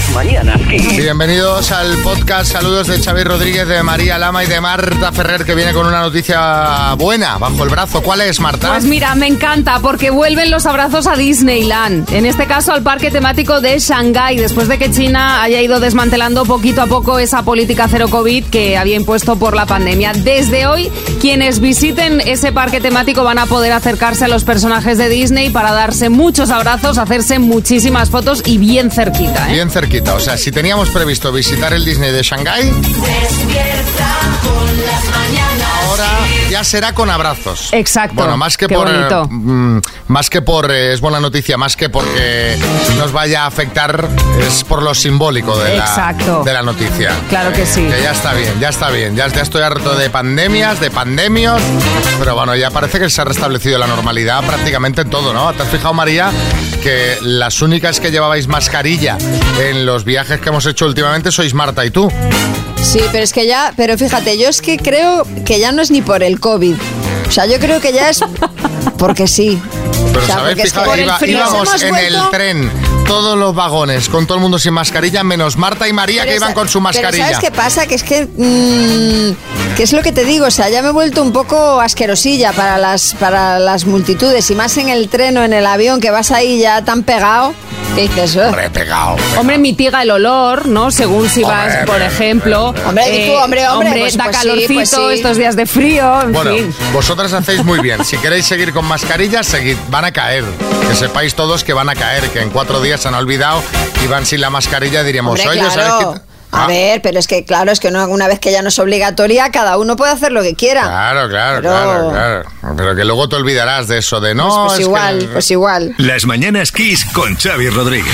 Las mañanas Kiss. Bienvenidos al podcast. Saludos de Xavi Rodríguez, de María Lama y de Marta Ferrer, que viene con una noticia buena bajo el brazo. ¿Cuál es, Marta? Pues mira, me encanta porque vuelven los abrazos a Disneyland. En este caso al parque temático de Shanghái, después de que China haya ido desmantelando poquito a poco esa política cero COVID que había impuesto por la pandemia. Desde hoy, quienes visiten ese parque temático van a poder acercarse a los personajes de Disney para darse muchos abrazos, hacerse muchísimas fotos y bien cerquita. ¿eh? Bien cerquita. O sea, si teníamos previsto visitar el Disney de Shanghái, ahora ya será con abrazos. Exacto. Bueno, más que Qué por. bonito. eh, mm, más que por. eh, es buena noticia, más que porque nos vaya a afectar, es por lo simbólico de la, Exacto. de la noticia. Claro que sí. Que ya está bien, ya está bien. Ya, ya estoy harto de pandemias, de pandemios. Pero bueno, ya parece que se ha restablecido la normalidad prácticamente en todo, ¿no? ¿Te has fijado, María, que las únicas que llevabais mascarilla en los viajes que hemos hecho últimamente sois Marta y tú? Sí, pero es que ya, pero fíjate, yo es que creo que ya no es ni por el COVID. O sea, yo creo que ya es porque sí. Pero O sea, ¿sabéis? iba- íbamos en el tren, todos los vagones, con todo el mundo sin mascarilla, menos Marta y María que iban con su mascarilla. Pero ¿sabes qué pasa? Que es que... mm, que es lo que te digo, o sea, ya me he vuelto un poco asquerosilla para las, para las multitudes y más en el tren o en el avión que vas ahí ya tan pegado que dices... Hombre, pegado. Hombre, mitiga el olor, ¿no? Según si vas, Hombre, por ejemplo. Hombre, tú, hombre, hombre, pues- da pues sí, calorcito pues sí. estos días de frío, en Bueno, fin. vosotras hacéis muy bien. Si queréis seguir con mascarillas, seguid. Van a caer. Que sepáis todos que van a caer, que en cuatro días se han olvidado y van sin la mascarilla. Diríamos, Hombre, oye, ¿sabes claro. qué? A Ah, ver, pero es que claro, es que no- una vez que ya no es obligatoria, cada uno puede hacer lo que quiera. Claro, claro, Pero- claro, claro. Pero que luego te olvidarás de eso de no. Pues, pues es que- igual, pues igual. Las mañanas Kiss con Xavi Rodríguez.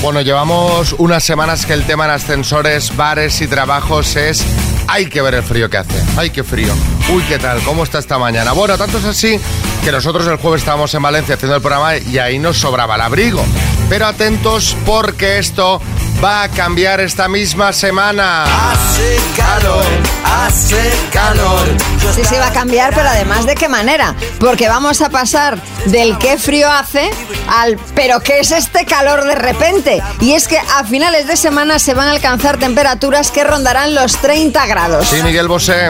Bueno, llevamos unas semanas que el tema en ascensores, bares y trabajos es. Hay que ver el frío que hace. Ay, qué frío. Uy, ¿qué tal? ¿Cómo está esta mañana? Bueno, tanto es así que nosotros el jueves estábamos en Valencia haciendo el programa y ahí nos sobraba el abrigo. Pero atentos porque esto va a cambiar esta misma semana. Hace calor, hace calor. Sí, sí, va a cambiar, pero además de qué manera. Porque vamos a pasar del qué frío hace al pero qué es este calor de repente. Y es que a finales de semana se van a alcanzar temperaturas que rondarán los 30 grados. Sí, Miguel Bosé.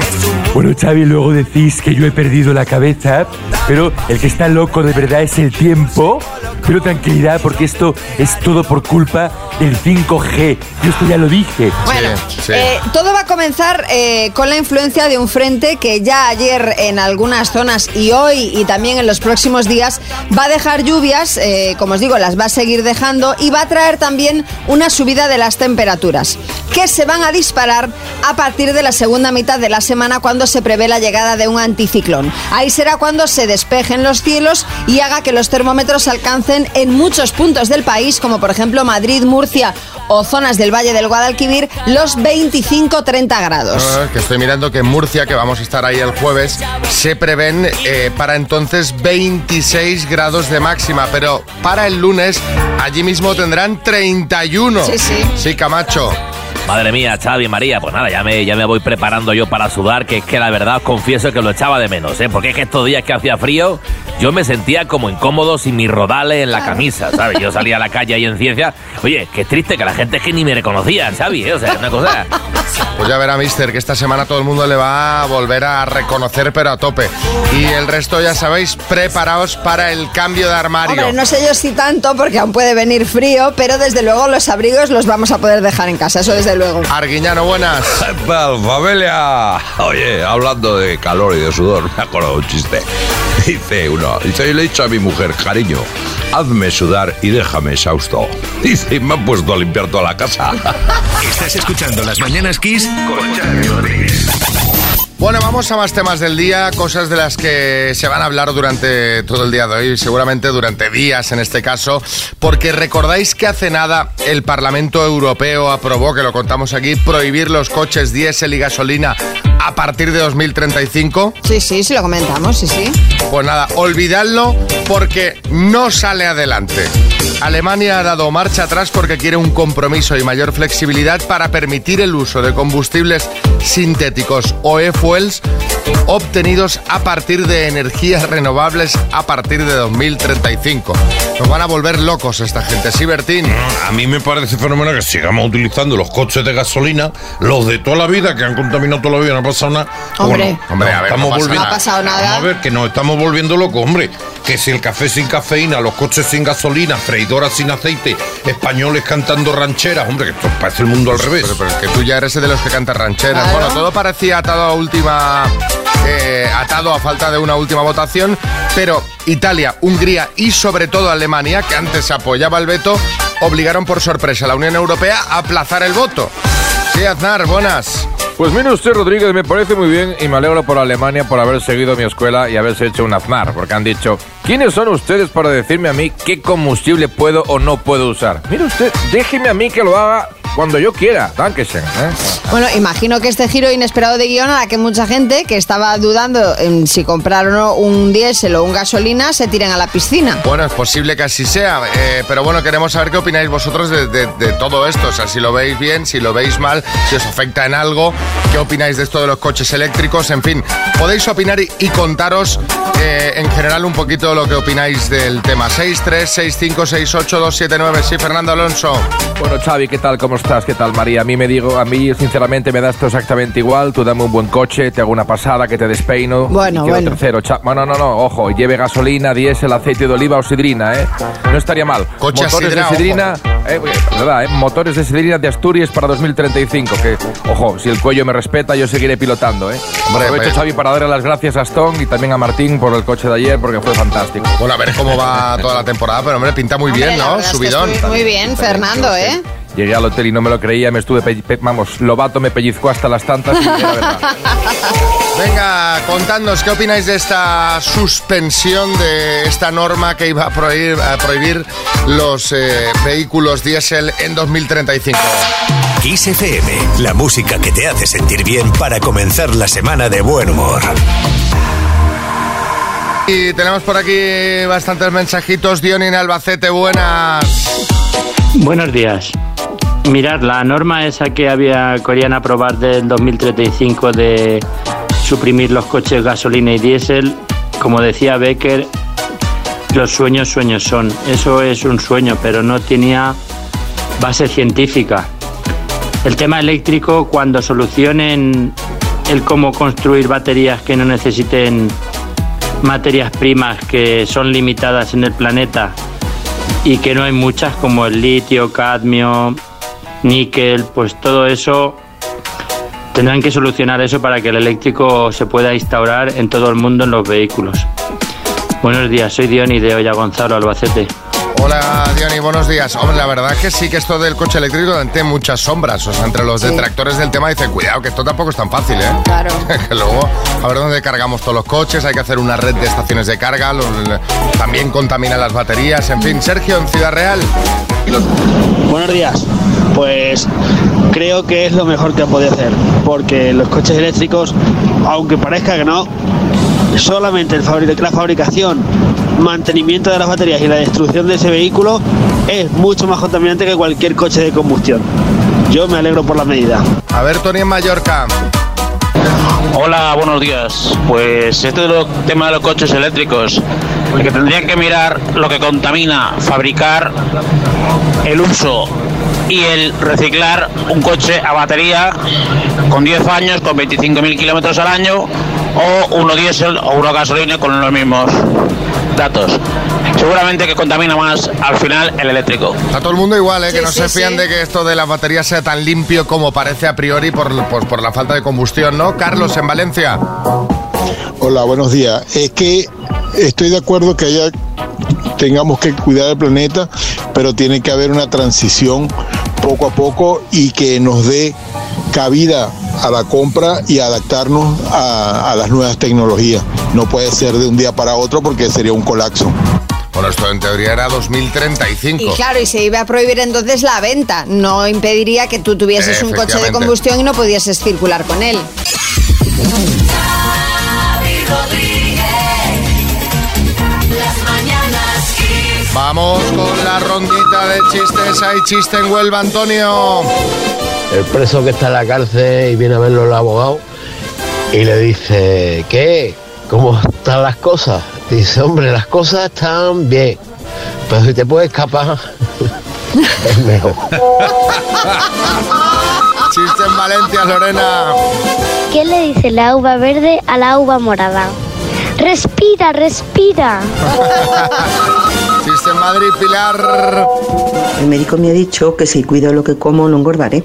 Bueno, Xavi, luego decís que yo he perdido la cabeza, pero el que está loco de verdad es el tiempo. Pero tranquilidad, porque esto es todo por culpa del 5G. Yo esto ya lo dije. Bueno, Sí, sí. eh, todo va a comenzar eh, con la influencia de un frente que ya ayer en algunas zonas y hoy y también en los próximos días va a dejar lluvias, eh, como os digo, las va a seguir dejando y va a traer también una subida de las temperaturas que se van a disparar a partir de la segunda mitad de la semana cuando se prevé la llegada de un anticiclón. Ahí será cuando se despejen los cielos y haga que los termómetros alcancen en muchos puntos del país, como por ejemplo Madrid, Murcia o zonas del Valle del Guadalquivir, los 25-30 grados. Ah, que estoy mirando que en Murcia, que vamos a estar ahí el jueves, se prevén eh, para entonces 26 grados de máxima, pero para el lunes allí mismo tendrán 31. Sí, sí. Sí, Camacho. Madre mía, Xavi, María, pues nada, ya me, ya me voy preparando yo para sudar, que es que la verdad os confieso que lo echaba de menos, ¿eh? Porque es que estos días que hacía frío, yo me sentía como incómodo sin mis rodales en la camisa, ¿sabes? Yo salía a la calle ahí en ciencia, oye, qué triste que la gente es que ni me reconocía, Xavi, ¿eh? O sea, una cosa... Pues ya verá, mister, que esta semana todo el mundo le va a volver a reconocer, pero a tope. Y el resto, ya sabéis, preparaos para el cambio de armario. Hombre, no sé yo si tanto, porque aún puede venir frío, pero desde luego los abrigos los vamos a poder dejar en casa, eso desde luego. Arguiñano, buenas. ¿Qué tal, familia? Oye, hablando de calor y de sudor, me acuerdo de un chiste. Dice uno, dice, le he dicho a mi mujer, cariño, hazme sudar y déjame exhausto. Dice, y me han puesto a limpiar toda la casa. Estás escuchando Las mañanas Kiss con Rodríguez. Bueno, vamos a más temas del día, cosas de las que se van a hablar durante todo el día de hoy, seguramente durante días en este caso, porque recordáis que hace nada el Parlamento Europeo aprobó, que lo contamos aquí, prohibir los coches diésel y gasolina a partir de 2035. Sí, sí, sí lo comentamos, sí, sí. Pues nada, olvidadlo porque no sale adelante. Alemania ha dado marcha atrás porque quiere un compromiso y mayor flexibilidad para permitir el uso de combustibles sintéticos o Wells. Obtenidos a partir de energías renovables a partir de 2035. Nos van a volver locos esta gente, ¿sí, Bertín? A mí me parece fenomenal que sigamos utilizando los coches de gasolina, los de toda la vida, que han contaminado toda la vida, no ha pasado nada. Hombre. Bueno, Hombre, a ver, estamos no pasa volviendo- nada. No ha pasado nada. Vamos a ver, que nos estamos volviendo locos, hombre. Que si el café sin cafeína, los coches sin gasolina, freidoras sin aceite, españoles cantando rancheras, hombre, que esto parece el mundo al revés. Pero, pero es que tú ya eres de los que canta rancheras. Claro. Bueno, todo parecía atado a última. Eh, atado a falta de una última votación, pero Italia, Hungría y sobre todo Alemania, que antes apoyaba el veto, obligaron por sorpresa a la Unión Europea a aplazar el voto. Sí, Aznar, buenas. Pues mire usted, Rodríguez, me parece muy bien y me alegro por Alemania por haber seguido mi escuela y haberse hecho un aznar, porque han dicho, ¿quiénes son ustedes para decirme a mí qué combustible puedo o no puedo usar? Mire usted, déjeme a mí que lo haga cuando yo quiera. Dankeschön. ¿eh? Bueno, imagino que este giro inesperado de guion a la que mucha gente que estaba dudando en si comprar o no un diésel o un gasolina se tiren a la piscina. Bueno, es posible que así sea, eh, pero bueno, queremos saber qué opináis vosotros de, de- de todo esto. O sea, si lo veis bien, si lo veis mal, si os afecta en algo, qué opináis de esto de los coches eléctricos, en fin. Podéis opinar y, y contaros eh, en general un poquito lo que opináis del tema. 6, 3, 6, 5, 6, 8, 2, 7, 9. Sí, Fernando Alonso. Bueno, Xavi, ¿qué tal? ¿Cómo estás? ¿Qué tal, María? A mí me digo, a mí sinceramente me da esto exactamente igual. Tú dame un buen coche, te hago una pasada, que te despeino. Bueno, y quedo bueno. tercero. Cha- Bueno, no, no, ojo, lleve gasolina, diésel, aceite de oliva o sidrina, ¿eh? No estaría mal. Coche Motores sidra, de sidrina, eh, verdad, ¿eh? Motores de sidrina de Asturias para 2035. Que, ojo, si el cuello me respeta, yo seguiré pilotando, ¿eh? Hombre, Aprovecho, hombre. Xavi, para darle las gracias a Stone y también a Martín por el coche de ayer, porque fue fantástico. Bueno, a ver cómo va toda la temporada, pero hombre, pinta muy bien, Hombre, la ¿no? verdad es que Subidón. Muy bien, Fernando, ¿eh? Llegué al hotel y no me lo creía, me estuve, vamos, Lobato me pellizcó hasta las tantas y era verdad. Venga, contadnos, ¿qué opináis de esta suspensión de esta norma que iba a prohibir, a prohibir los eh, vehículos diésel en 2035? Kiss FM, la música que te hace sentir bien para comenzar la semana de buen humor. Y tenemos por aquí bastantes mensajitos. Diony en Albacete, buenas. Buenos días. Mirad, la norma esa que había querían aprobar del 2035 de suprimir los coches gasolina y diésel, como decía Becker, los sueños sueños son. Eso es un sueño, pero no tenía base científica. El tema eléctrico, cuando solucionen el cómo construir baterías que no necesiten materias primas que son limitadas en el planeta y que no hay muchas como el litio, cadmio, níquel, pues todo eso tendrán que solucionar eso para que el eléctrico se pueda instaurar en todo el mundo en los vehículos. Buenos días, soy Diony de Olla Gonzalo, Albacete. Hola, Diony, buenos días. Hombre, la verdad que sí que esto del coche eléctrico tiene muchas sombras. O sea, entre los Sí. detractores del tema dicen, cuidado, que esto tampoco es tan fácil, ¿eh? Claro. que luego, a ver dónde cargamos todos los coches, hay que hacer una red de estaciones de carga, los- también contaminan las baterías, en fin. Sergio, en Ciudad Real. Buenos días. Pues creo que es lo mejor que puede hacer, porque los coches eléctricos, aunque parezca que no, solamente el la fabricación, mantenimiento de las baterías y la destrucción de ese vehículo es mucho más contaminante que cualquier coche de combustión. Yo me alegro por la medida. A ver, Tony en Mallorca. Hola, buenos días. Pues este de los tema de los coches eléctricos, el que tendrían que mirar lo que contamina, fabricar, el uso y el reciclar un coche a batería con 10 años, con 25.000 kilómetros al año, o uno diésel o uno gasolina con los mismos datos. Seguramente que contamina más al final el eléctrico. A todo el mundo igual, ¿eh? que no sí, se fían sí. de que esto de las baterías sea tan limpio como parece a priori por, por, por la falta de combustión, ¿no? Carlos, en Valencia. Hola, buenos días. Es que estoy de acuerdo que haya tengamos que cuidar el planeta, pero tiene que haber una transición poco a poco y que nos dé cabida a la compra y adaptarnos a, a las nuevas tecnologías. No puede ser de un día para otro porque sería un colapso. Bueno, esto en teoría era 2035. Y claro, y se iba a prohibir entonces la venta. No impediría que tú tuvieses un coche de combustión y no pudieses circular con él. Xavi Rodríguez. Las mañanas Kiss. Vamos con la rondita de chistes. Hay chiste en Huelva, Antonio. El preso que está en la cárcel y viene a verlo el abogado y le dice, ¿qué? ¿Cómo están las cosas? Dice, hombre, las cosas están bien, pero si te puedes escapar, es mejor. Chiste en Valencia, Lorena. ¿Qué le dice la uva verde a la uva morada? Respira, respira. Chiste en Madrid, Pilar. El médico me ha dicho que si cuido lo que como no engordaré.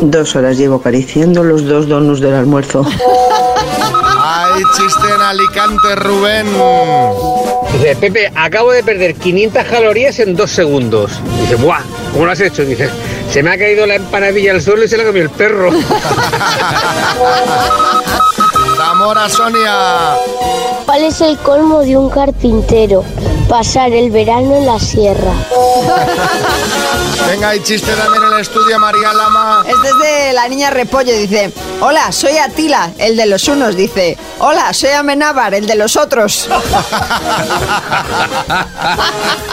Dos horas llevo acariciando los dos donuts del almuerzo. Hay chiste en Alicante, Rubén. Dice, Pepe, acabo de perder 500 calorías en dos segundos. Dice, ¡buah! ¿Cómo lo has hecho? Dice, se me ha caído la empanadilla al suelo y se la comió el perro. Zamora, Sonia. ¿Cuál es el colmo de un carpintero? Pasar el verano en la sierra. Venga, hay chiste también en el estudio, María Lama. Es desde la niña Repollo, dice, hola, soy Atila, el de los unos, dice, hola, soy Amenábar, el de los otros.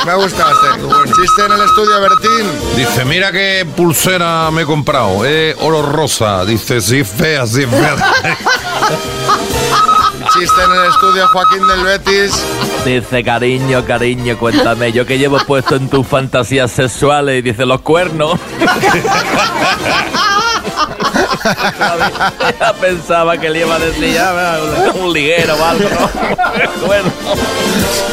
Me gusta este. Chiste en el estudio, Bertín. Dice, mira qué pulsera me he comprado. Eh, oro rosa. Dice, sí, fea, sí, fea. Chiste en el estudio, Joaquín del Betis. Dice, cariño, cariño, cuéntame, yo que llevo puesto en tus fantasías sexuales y dice los cuernos. Ya Pensaba que le iba a decir ya, un liguero o algo, ¿no? Bueno.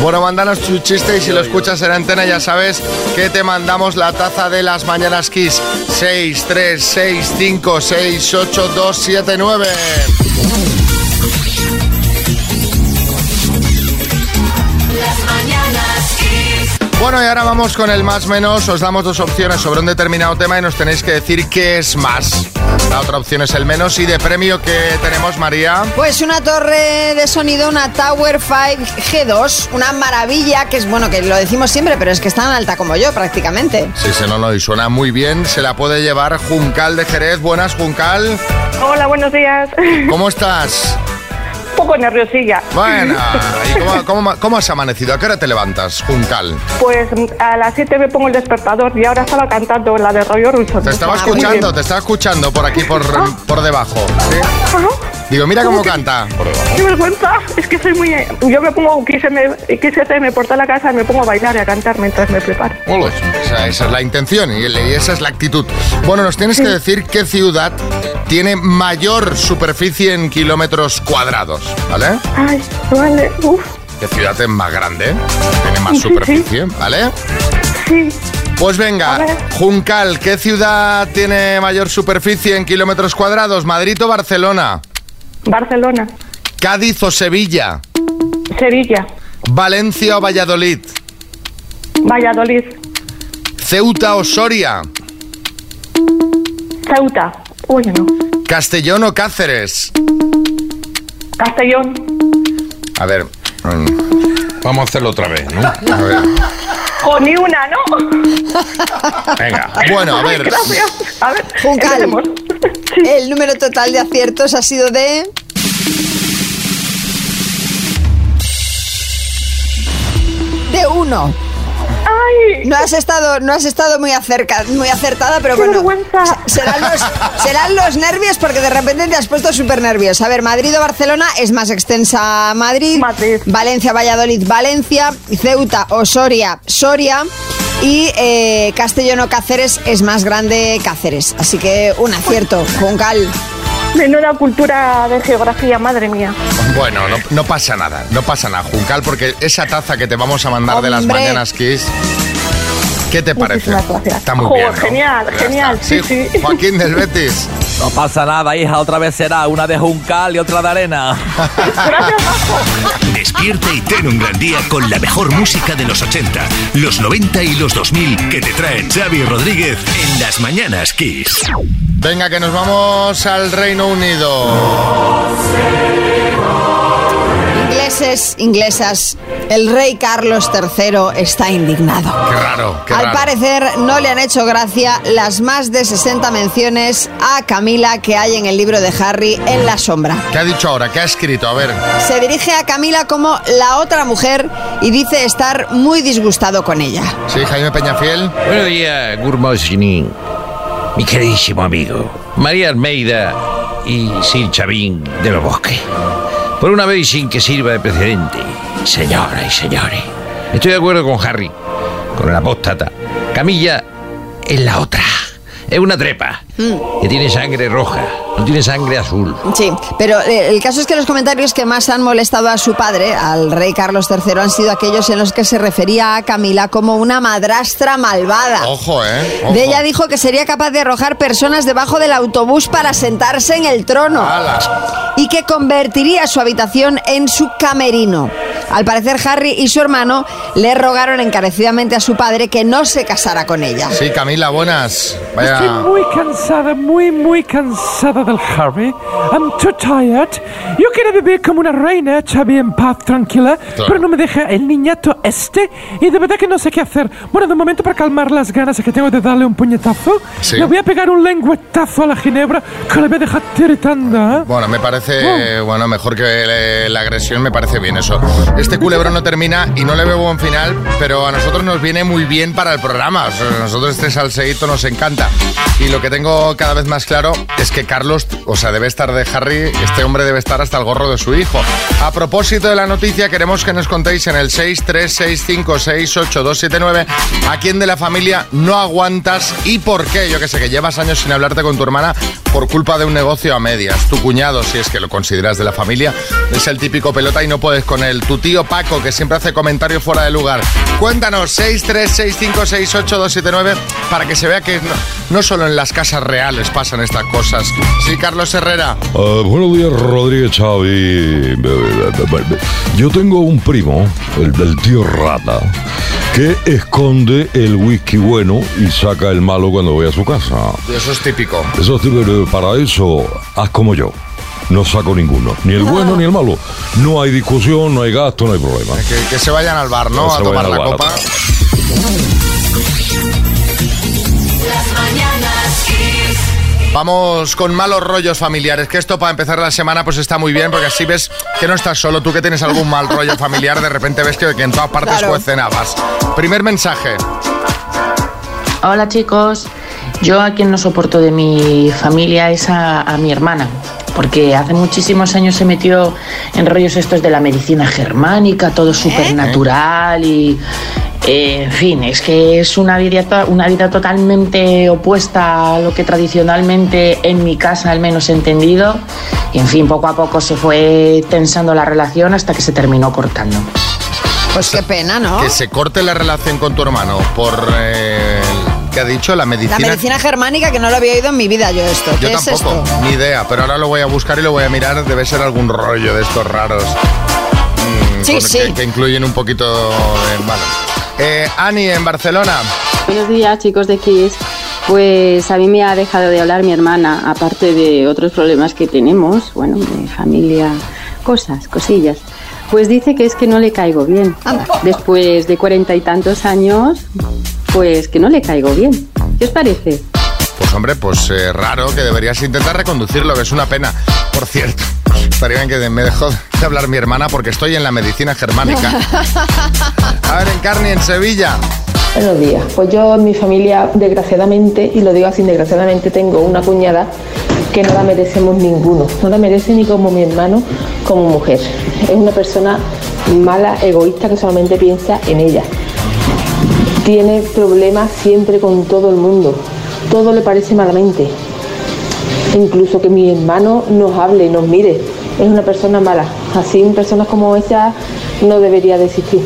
Bueno, mándanos tu chiste y si lo escuchas en antena ya sabes que te mandamos la taza de las mañanas Kiss 6, 3, 6, 5, 6, 8, 2, 7, 9. Bueno, y ahora vamos con el más menos. Os damos dos opciones sobre un determinado tema y nos tenéis que decir qué es más. La otra opción es el menos y de premio que tenemos, María. Pues una torre de sonido, una Tower 5 G2, una maravilla, que es bueno, que lo decimos siempre, pero es que es tan alta como yo prácticamente. Sí, sí, no, no, y suena muy bien. Se la puede llevar Juncal de Jerez. Buenas, Juncal. Hola, buenos días. ¿Cómo estás? Poco nerviosilla. Bueno, ¿y cómo, cómo- cómo has amanecido? ¿A qué hora te levantas, Juncal? Pues a las 7 me pongo el despertador y ahora estaba cantando la de Rollo Russo. Te estaba Ah, escuchando, te estaba escuchando por aquí, por, por debajo. ¿sí? Digo, mira cómo canta. Qué vergüenza, es que soy muy... Yo me pongo XM por toda la casa y me pongo a bailar y a cantar mientras me preparo. Esa, esa es la intención y, y esa es la actitud. Bueno, nos tienes que decir qué ciudad tiene mayor superficie en kilómetros cuadrados, ¿vale? Ay, vale, uff, ¿Qué ciudad es más grande? Tiene más Sí, sí, superficie, ¿vale? sí. Pues venga, Juncal, ¿qué ciudad tiene mayor superficie en kilómetros cuadrados? ¿Madrid o Barcelona? Barcelona, ¿Cádiz o Sevilla? Sevilla, ¿Valencia o Valladolid? Valladolid, ¿Ceuta o Soria? Ceuta, bueno. ¿Castellón o Cáceres? Castellón. A ver. Mm. Vamos a hacerlo otra vez, ¿no? O ni una, ¿no? Venga. Bueno, a ver. Gracias. A ver. El número total de aciertos ha sido de. de uno. No has estado, no has estado muy, acerca, muy acertada, pero Qué bueno. Vergüenza. Serán los, nervios porque de repente te has puesto súper nerviosa. A ver, Madrid o Barcelona es más extensa Madrid. Madrid. Valencia, Valladolid, Valencia. Ceuta o Soria, Soria. Y eh, Castellón o Cáceres es más grande Cáceres. Así que un acierto, Juncal. Menuda cultura de geografía, madre mía. Bueno, no, no pasa nada, no pasa nada, Juncal, porque esa taza que te vamos a mandar de las mañanas Kiss, ¿qué te parece? Está muy Joder, bien. ¿no? genial, Ya genial, está. sí, sí. Joaquín del Betis. No pasa nada, hija, otra vez será una de Juncal y otra de arena. Despierta y ten un gran día con la mejor música de los 80, los 90 y los 2000 que te traen Xavi Rodríguez en las mañanas Kiss. Venga, que nos vamos al Reino Unido. Ingleses, inglesas, el rey Carlos III está indignado. Qué raro, qué Al raro. parecer no le han hecho gracia las más de 60 menciones a Camila que hay en el libro de Harry en la sombra. ¿Qué ha dicho ahora? ¿Qué ha escrito? A ver. Se dirige a Camila como la otra mujer y dice estar muy disgustado con ella. Sí, Jaime Peñafiel. Buenos días, Gurmosini. Mi queridísimo amigo. María Almeida y Sir Chavín de los Bosques. Por una vez y sin que sirva de precedente, señoras y señores. Estoy de acuerdo con Harry, con el apóstata. Camilla es la otra. Es una trepa que tiene sangre roja, no tiene sangre azul. Sí, pero eh, el caso es que los comentarios que más han molestado a su padre, al rey Carlos III, han sido aquellos en los que se refería a Camila como una madrastra malvada. Ojo, ¿eh? Ojo. De ella dijo que sería capaz de arrojar personas debajo del autobús para sentarse en el trono. Y que convertiría su habitación en su camerino. Al parecer, Harry y su hermano le rogaron encarecidamente a su padre que no se casara con ella. Sí, Camila, buenas. Estoy muy cansada, muy, muy cansada del Harry. I'm too tired. Yo quiero vivir como una reina, Xavi, en paz, tranquila, Claro. pero no me deja el niñato este y de verdad que no sé qué hacer. Bueno, de momento para calmar las ganas que tengo de darle un puñetazo, Sí. le voy a pegar un lengüetazo a la ginebra que le voy a dejar tiritando. ¿eh? Bueno, me parece, bueno, mejor que la agresión, me parece bien eso. Este culebrón no termina y no le veo buen final, pero a nosotros nos viene muy bien para el programa. O sea, a nosotros este salseíto nos encanta. Y lo que tengo cada vez más claro es que Carlos, o sea, debe estar de Harry, este hombre debe estar hasta el gorro de su hijo. A propósito de la noticia, queremos que nos contéis en el 636568279 a quién de la familia no aguantas y por qué. Yo que sé, que llevas años sin hablarte con tu hermana por culpa de un negocio a medias. Tu cuñado, si es que lo consideras de la familia, es el típico pelota y no puedes con él. Tu tío Paco, que siempre hace comentarios fuera de lugar. Cuéntanos, 636568279 para que se vea que no, no solo en las casas reales pasan estas cosas. Sí, Carlos Herrera. Ah, buenos días, Rodríguez Xavi. Yo tengo un primo, el del tío Rata, que esconde el whisky bueno y saca el malo cuando voy a su casa. Eso es típico. Eso es típico, para eso, haz como yo. No saco ninguno, ni el bueno ni el malo. No hay discusión, no hay gasto, no hay problema. Que, que se vayan al bar, ¿no? Que a tomar la copa. Vamos con malos rollos familiares, que esto para empezar la semana pues está muy bien, porque así ves que no estás solo, tú que tienes algún mal rollo familiar, de repente ves que, que en todas partes Claro. cuecen habas. Primer mensaje. Hola chicos, yo a quien no soporto de mi familia es a, a mi hermana, porque hace muchísimos años se metió en rollos estos de la medicina germánica, todo súper natural y... eh, en fin, es que es una vida, to- una vida totalmente opuesta a lo que tradicionalmente en mi casa al menos he entendido. Y en fin, poco a poco se fue tensando la relación hasta que se terminó cortando. Pues qué pena, ¿no? Que se corte la relación con tu hermano por... Eh, ¿Qué ha dicho? La medicina... La medicina germánica que no lo había oído en mi vida yo esto. Yo ¿Qué es tampoco, esto? ni idea, pero ahora lo voy a buscar y lo voy a mirar. Debe ser algún rollo de estos raros. mm, Sí, con- sí. Que, que incluyen un poquito de... Bueno. Eh, Ani, en Barcelona. Buenos días, chicos de Kiss. Pues a mí me ha dejado de hablar mi hermana, aparte de otros problemas que tenemos, bueno, de familia, cosas, cosillas. Pues dice que es que no le caigo bien. Después de cuarenta y tantos años, pues que no le caigo bien. ¿Qué os parece? Pues hombre, pues eh, raro que deberías intentar reconducirlo, que es una pena. Por cierto, estaría bien que me dejó de hablar mi hermana porque estoy en la medicina germánica. A ver, en Carni, en Sevilla. Buenos días. Pues yo en mi familia, desgraciadamente, y lo digo así, desgraciadamente, tengo una cuñada que no la merecemos ninguno. No la merece ni como mi hermano, como mujer. Es una persona mala, egoísta, que solamente piensa en ella. Tiene problemas siempre con todo el mundo. Todo le parece malamente. Incluso que mi hermano nos hable, nos mire. Es una persona mala. Así, personas como esa no debería de existir.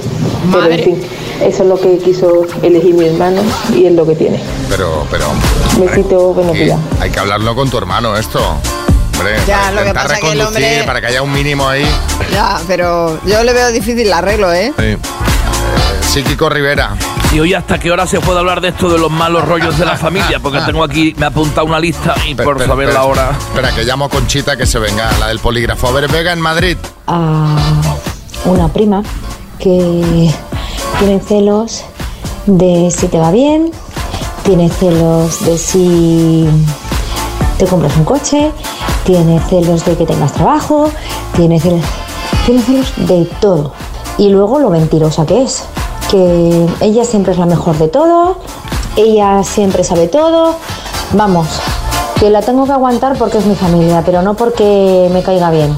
Pero en fin, eso es lo que quiso elegir mi hermano y es lo que tiene. Pero, pero. Besito, buenos días. hay que hablarlo con tu hermano, esto. Hombre, Ya, para lo que intentar pasa que el reconducir, hombre- para que haya un mínimo ahí. Ya, pero yo le veo difícil el arreglo, ¿eh? Sí. Psíquico Rivera. Y hoy hasta qué hora se puede hablar de esto de los malos rollos de la familia, porque tengo aquí, me ha apuntado una lista y por saber la hora. Espera, que llamo a Conchita que se venga, la del polígrafo. A ver, Vega en Madrid. a una prima que tiene celos de si te va bien, tiene celos de si te compras un coche, tiene celos de que tengas trabajo, tiene celos, tiene celos de todo. Y luego lo mentirosa que es, que ella siempre es la mejor de todo, ella siempre sabe todo, vamos, que la tengo que aguantar porque es mi familia, pero no porque me caiga bien.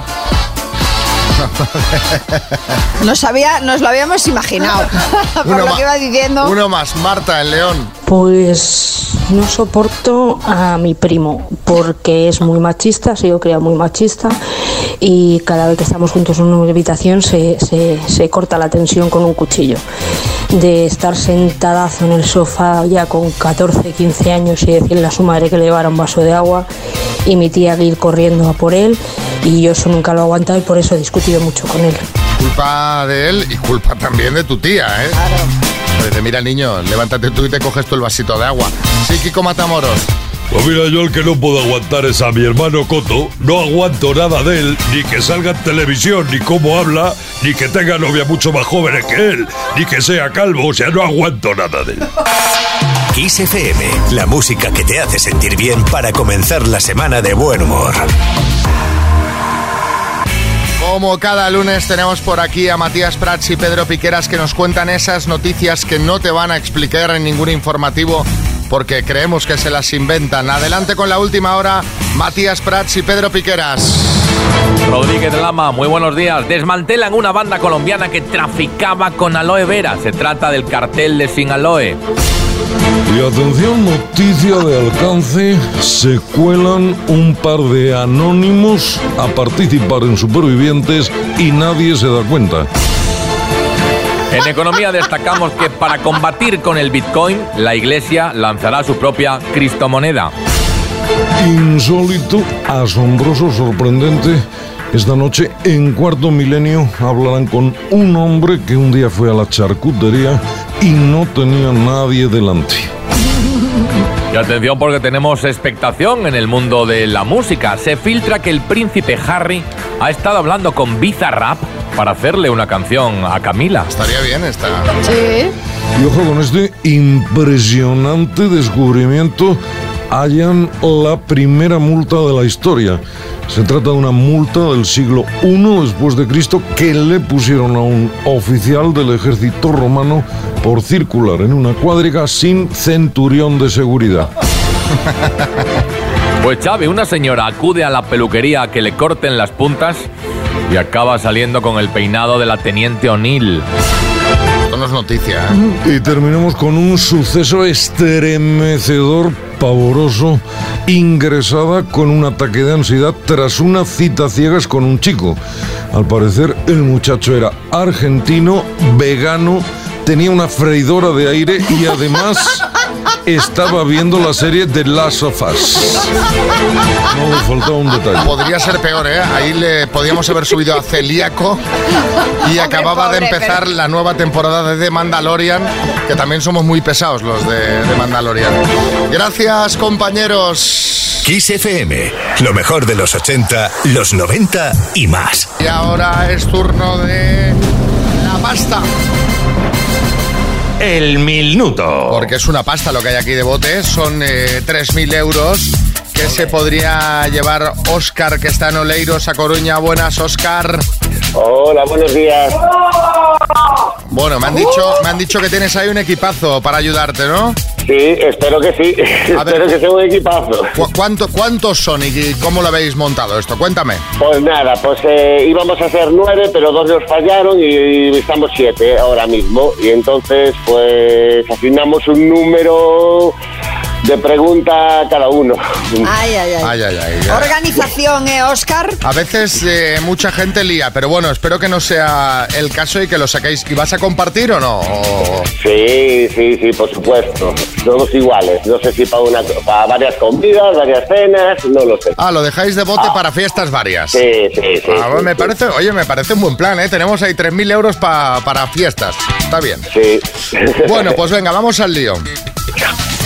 Nos, había, nos lo habíamos imaginado. por Uno lo que iba diciendo. Uno más, Marta, en León. Pues no soporto a mi primo porque es muy machista, ha sido criado muy machista y cada vez que estamos juntos en una habitación se, se- se corta la tensión con un cuchillo. De estar sentadazo en el sofá ya con 14, 15 años y decirle a su madre que le llevara un vaso de agua y mi tía ir corriendo a por él y yo eso nunca lo he aguantado y por eso he discutido mucho con él. Culpa de él y culpa también de tu tía, ¿eh? Claro. Dice, mira, niño, levántate tú y te coges tú el vasito de agua. Sí, Kiko Matamoros. Pues mira, yo el que no puedo aguantar es a mi hermano Coto. No aguanto nada de él, ni que salga en televisión, ni cómo habla, ni que tenga novia mucho más jóvenes que él, ni que sea calvo. O sea, no aguanto nada de él. Kiss FM, la música que te hace sentir bien para comenzar la semana de buen humor. Como cada lunes tenemos por aquí a Matías Prats y Pedro Piqueras que nos cuentan esas noticias que no te van a explicar en ningún informativo porque creemos que se las inventan. Adelante con la última hora, Matías Prats y Pedro Piqueras. Rodríguez Lama, muy buenos días. Desmantelan una banda colombiana que traficaba con aloe vera. Se trata del cartel de Sinaloe. Y atención, noticia de alcance, se cuelan un par de anónimos a participar en Supervivientes y nadie se da cuenta. En economía destacamos que para combatir con el Bitcoin, la Iglesia lanzará su propia criptomoneda. Insólito, asombroso, sorprendente. Esta noche, en cuarto milenio, hablarán con un hombre que un día fue a la charcutería y no tenía nadie delante. Y atención porque tenemos expectación en el mundo de la música. Se filtra que el príncipe Harry ha estado hablando con Bizarrap para hacerle una canción a Camila. Estaría bien esta. Sí. Y ojo con este impresionante descubrimiento. Hallan la primera multa de la historia. Se trata de una multa del siglo I después de Cristo que le pusieron a un oficial del ejército romano por circular en una cuadriga sin centurión de seguridad. Pues Xavi, una señora acude a la peluquería a que le corten las puntas y acaba saliendo con el peinado de la teniente O'Neill. Esto no es noticia, ¿eh? Y terminamos con un suceso estremecedor, pavoroso, ingresada con un ataque de ansiedad tras una cita ciegas con un chico. Al parecer el muchacho era argentino, vegano, tenía una freidora de aire y además estaba viendo la serie The Last of Us. No le faltaba un detalle. Podría ser peor, ¿eh? Ahí le podíamos haber subido a celíaco y acababa de pobre, empezar pero- la nueva temporada de The Mandalorian, que también somos muy pesados los de, de Mandalorian. Gracias, compañeros. Kiss FM, lo mejor de los 80, los 90 y más. Y ahora es turno de la pasta. El minuto. Porque es una pasta lo que hay aquí de bote. Son eh, 3.000 euros que se podría llevar Oscar, que está en Oleiros, a Coruña. Buenas, Oscar. Hola, buenos días. Bueno, me han dicho, me han dicho que tienes ahí un equipazo para ayudarte, ¿no? Sí, espero que sí. espero que sea un equipazo. ¿Cu- cuánto- ¿Cuántos son y cómo lo habéis montado esto? Cuéntame. Pues nada, pues eh, íbamos a ser nueve, pero dos nos fallaron y, y estamos siete ahora mismo. Y entonces, pues asignamos un número de pregunta cada uno. Ay, ay, ay. Ay, ay, ay. ya. Organización, ¿eh, Oscar? A veces eh, mucha gente lía, pero bueno, espero que no sea el caso y que lo saquéis. ¿Y vas a compartir o no? Sí, sí, sí, por supuesto. Todos iguales. No sé si para, una, para varias comidas, varias cenas, no lo sé. Ah, lo dejáis de bote para fiestas varias. Sí, sí, sí. Ah, sí, me sí. parece, oye, me parece un buen plan, ¿eh? Tenemos ahí 3.000 euros pa- para fiestas. Está bien. Sí. Bueno, pues venga, vamos al lío.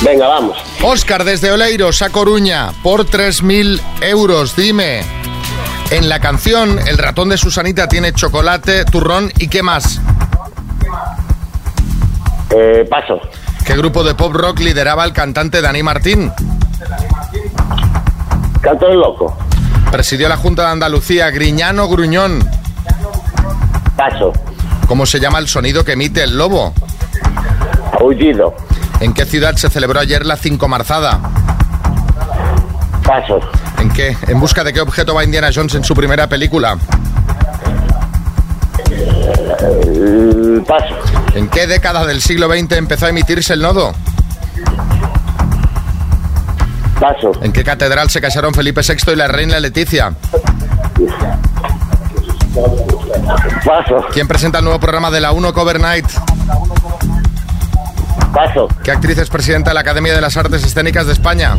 Venga, vamos. Óscar, desde Oleiros a Coruña, por 3.000 euros, dime. En la canción, el ratón de Susanita tiene chocolate, turrón y qué más. Eh, paso. ¿Qué grupo de pop rock lideraba el cantante Dani Martín? Canto del loco. Presidió la Junta de Andalucía, Griñano Gruñón. Paso. ¿Cómo se llama el sonido que emite el lobo? Aullido. ¿En qué ciudad se celebró ayer la Cinco Marzada? Paso. ¿En qué? ¿En busca de qué objeto va Indiana Jones en su primera película? Paso. ¿En qué década del siglo XX empezó a emitirse el nodo? Paso. ¿En qué catedral se casaron Felipe VI y la reina Leticia? Paso. ¿Quién presenta el nuevo programa de la 1 Cover Night? Paso. ¿Qué actriz es presidenta de la Academia de las Artes Escénicas de España?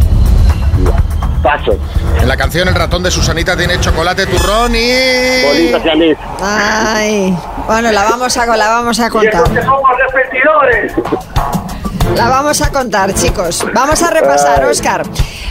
Paso. En la canción El ratón de Susanita tiene chocolate, turrón y... Bolitas y anís. Ay, bueno, la vamos a, la vamos a contar. somos repetidores. La vamos a contar, chicos. Vamos a repasar, Oscar.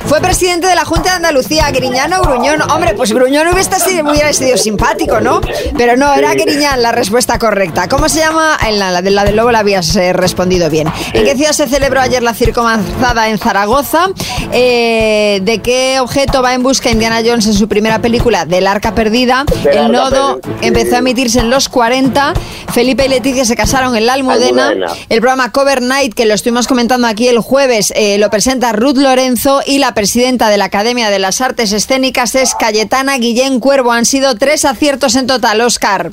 Fue presidente de la Junta de Andalucía, Griñán o Gruñón. Hombre, pues Gruñón hubiera sido, hubiera sido simpático, ¿no? Pero no, era Griñán la respuesta correcta. ¿Cómo se llama? En la, la de la del lobo la habías eh, respondido bien. ¿En qué ciudad se celebró ayer la circunvanzada en Zaragoza? Eh, ¿De qué objeto va en busca Indiana Jones en su primera película? Del Arca Perdida. Del El nodo empezó a emitirse en los 40. Felipe y Leticia se casaron en la Almudena. Almudena. El programa Cover Night, que lo estuvimos comentando aquí el jueves, eh, lo presenta Ruth Lorenzo y la presidenta de la Academia de las Artes Escénicas es Cayetana Guillén Cuervo. Han sido tres aciertos en total, Oscar.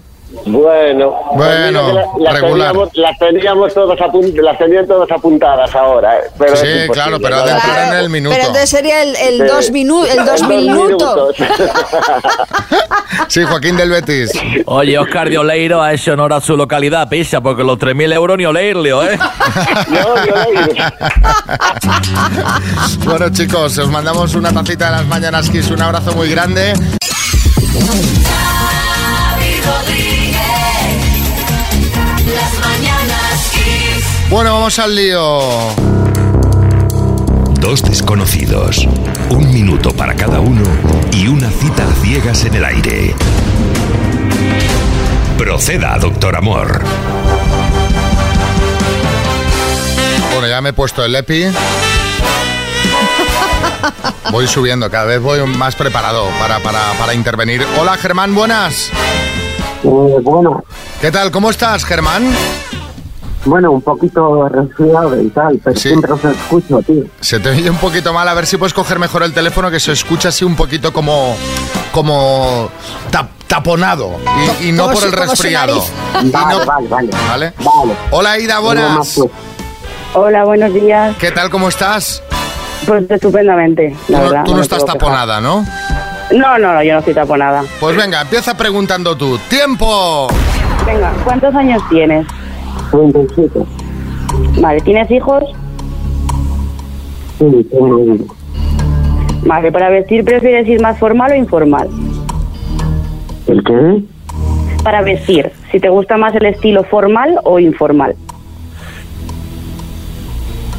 Bueno, Bueno, la- las, regular. teníamos, las teníamos todas apun- las tenían todas apuntadas ahora, ¿eh? pero Sí, claro, pero ¿no? ha de entrar en el minuto. Pero entonces sería el, el Sí. dos, minu el dos minutos. Sí, Joaquín del Betis. Oye, Oscar de Oleiro ha hecho honor a su localidad, pisa, porque los 3.000 euros ni Oleirleo, ¿eh? Bueno, chicos, os mandamos una tacita de las mañanas Kiss. Un abrazo muy grande. Bueno, vamos al lío. Dos desconocidos, un minuto para cada uno y una cita a ciegas en el aire. Proceda, doctor Amor. Bueno, ya me he puesto el EPI. Voy subiendo, cada vez voy más preparado para, para, para intervenir. Hola, Germán, buenas. bueno, ¿Qué tal? ¿Cómo estás, Germán? Bueno, un poquito resfriado y tal, pero siempre os escucho, tío. Se te oye un poquito mal, a ver si puedes coger mejor el teléfono que se escucha así un poquito como como tap- taponado y, y no por el resfriado. Vale, no- vale, vale. ¿Vale? Vale. Hola, Ida, buenas. Hola, buenos días. ¿Qué tal? ¿Cómo estás? Pues estupendamente, la no, verdad. tú no me estás taponada, ¿no? No, no, no, yo no estoy taponada. Pues venga, empieza preguntando tú. ¡Tiempo! Venga, ¿cuántos años tienes? 37. Vale, ¿tienes hijos? Sí, tengo uno. Vale, para vestir prefieres ir más formal o informal. ¿El qué? Para vestir, si te gusta más el estilo formal o informal.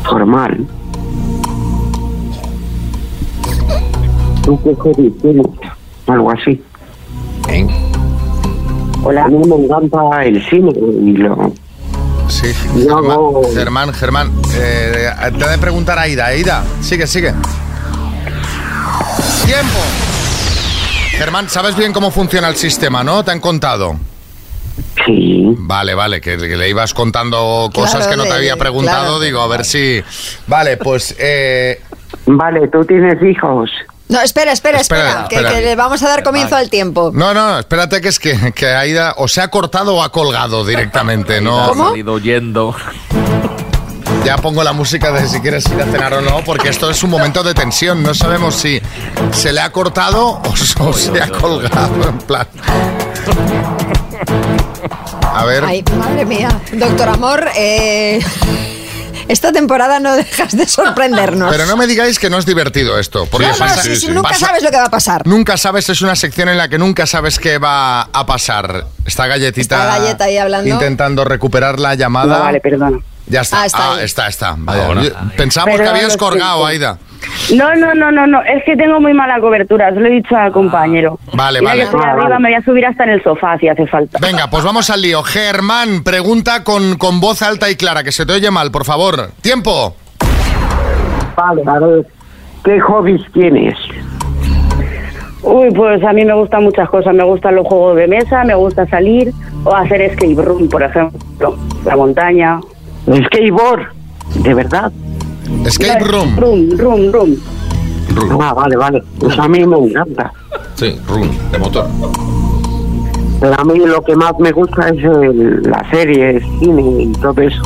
Formal. Algo así. Hola. A mí me encanta el cine y lo... Sí, Germán, Germán, Germán, eh, te he de preguntar a Ida. Ida, sigue, sigue. ¡Tiempo! Germán, sabes bien cómo funciona el sistema, ¿no? ¿Te han contado? Sí. Vale, vale, que, que le ibas contando cosas Claro, que no te había preguntado, claro. digo, a ver si... Vale, pues... Eh... Vale, tú tienes hijos. No, espera, espera, espera, Espera, que, espera. que le vamos a dar comienzo Vale. al tiempo. No, no, espérate que es que, que Aida o se ha cortado o ha colgado directamente, ¿no? Ha salido huyendo. Ya pongo la música de si quieres ir a cenar o no, porque esto es un momento de tensión. No sabemos si se le ha cortado o, o se ha colgado, en plan. A ver. Ay, madre mía. Doctor Amor, eh, esta temporada no dejas de sorprendernos. Pero no me digáis que no es divertido esto. Porque No, no, pasa- sí, sí, nunca pasa- sabes lo que va a pasar. Nunca sabes, es una sección en la que nunca sabes qué va a pasar. Esta galletita. Esta galleta ahí hablando. Intentando recuperar la llamada. No, vale, perdona. Ya está. Ah, está Ah, está, está. Vaya, Ahora. yo- Pensamos que habías colgado. Aida. No, no, no, no, no, es que tengo muy mala cobertura, se lo he dicho al compañero. Vale, Mira vale. que estoy Ah, arriba, vale. me voy a subir hasta en el sofá si hace falta. Venga, pues vamos al lío. Germán, pregunta con, con voz alta y clara, que se te oye mal, por favor. ¡Tiempo! Vale, a ver, ¿qué hobbies tienes? Uy, pues a mí me gustan muchas cosas. Me gustan los juegos de mesa, me gusta salir o hacer escape room, por ejemplo. La montaña. Skateboard, de verdad. Escape room. Room, room, room. Ah, vale, vale. Pues a mí me encanta. Sí, Run, de motor. Pero a mí lo que más me gusta es el- la serie, el cine y todo eso.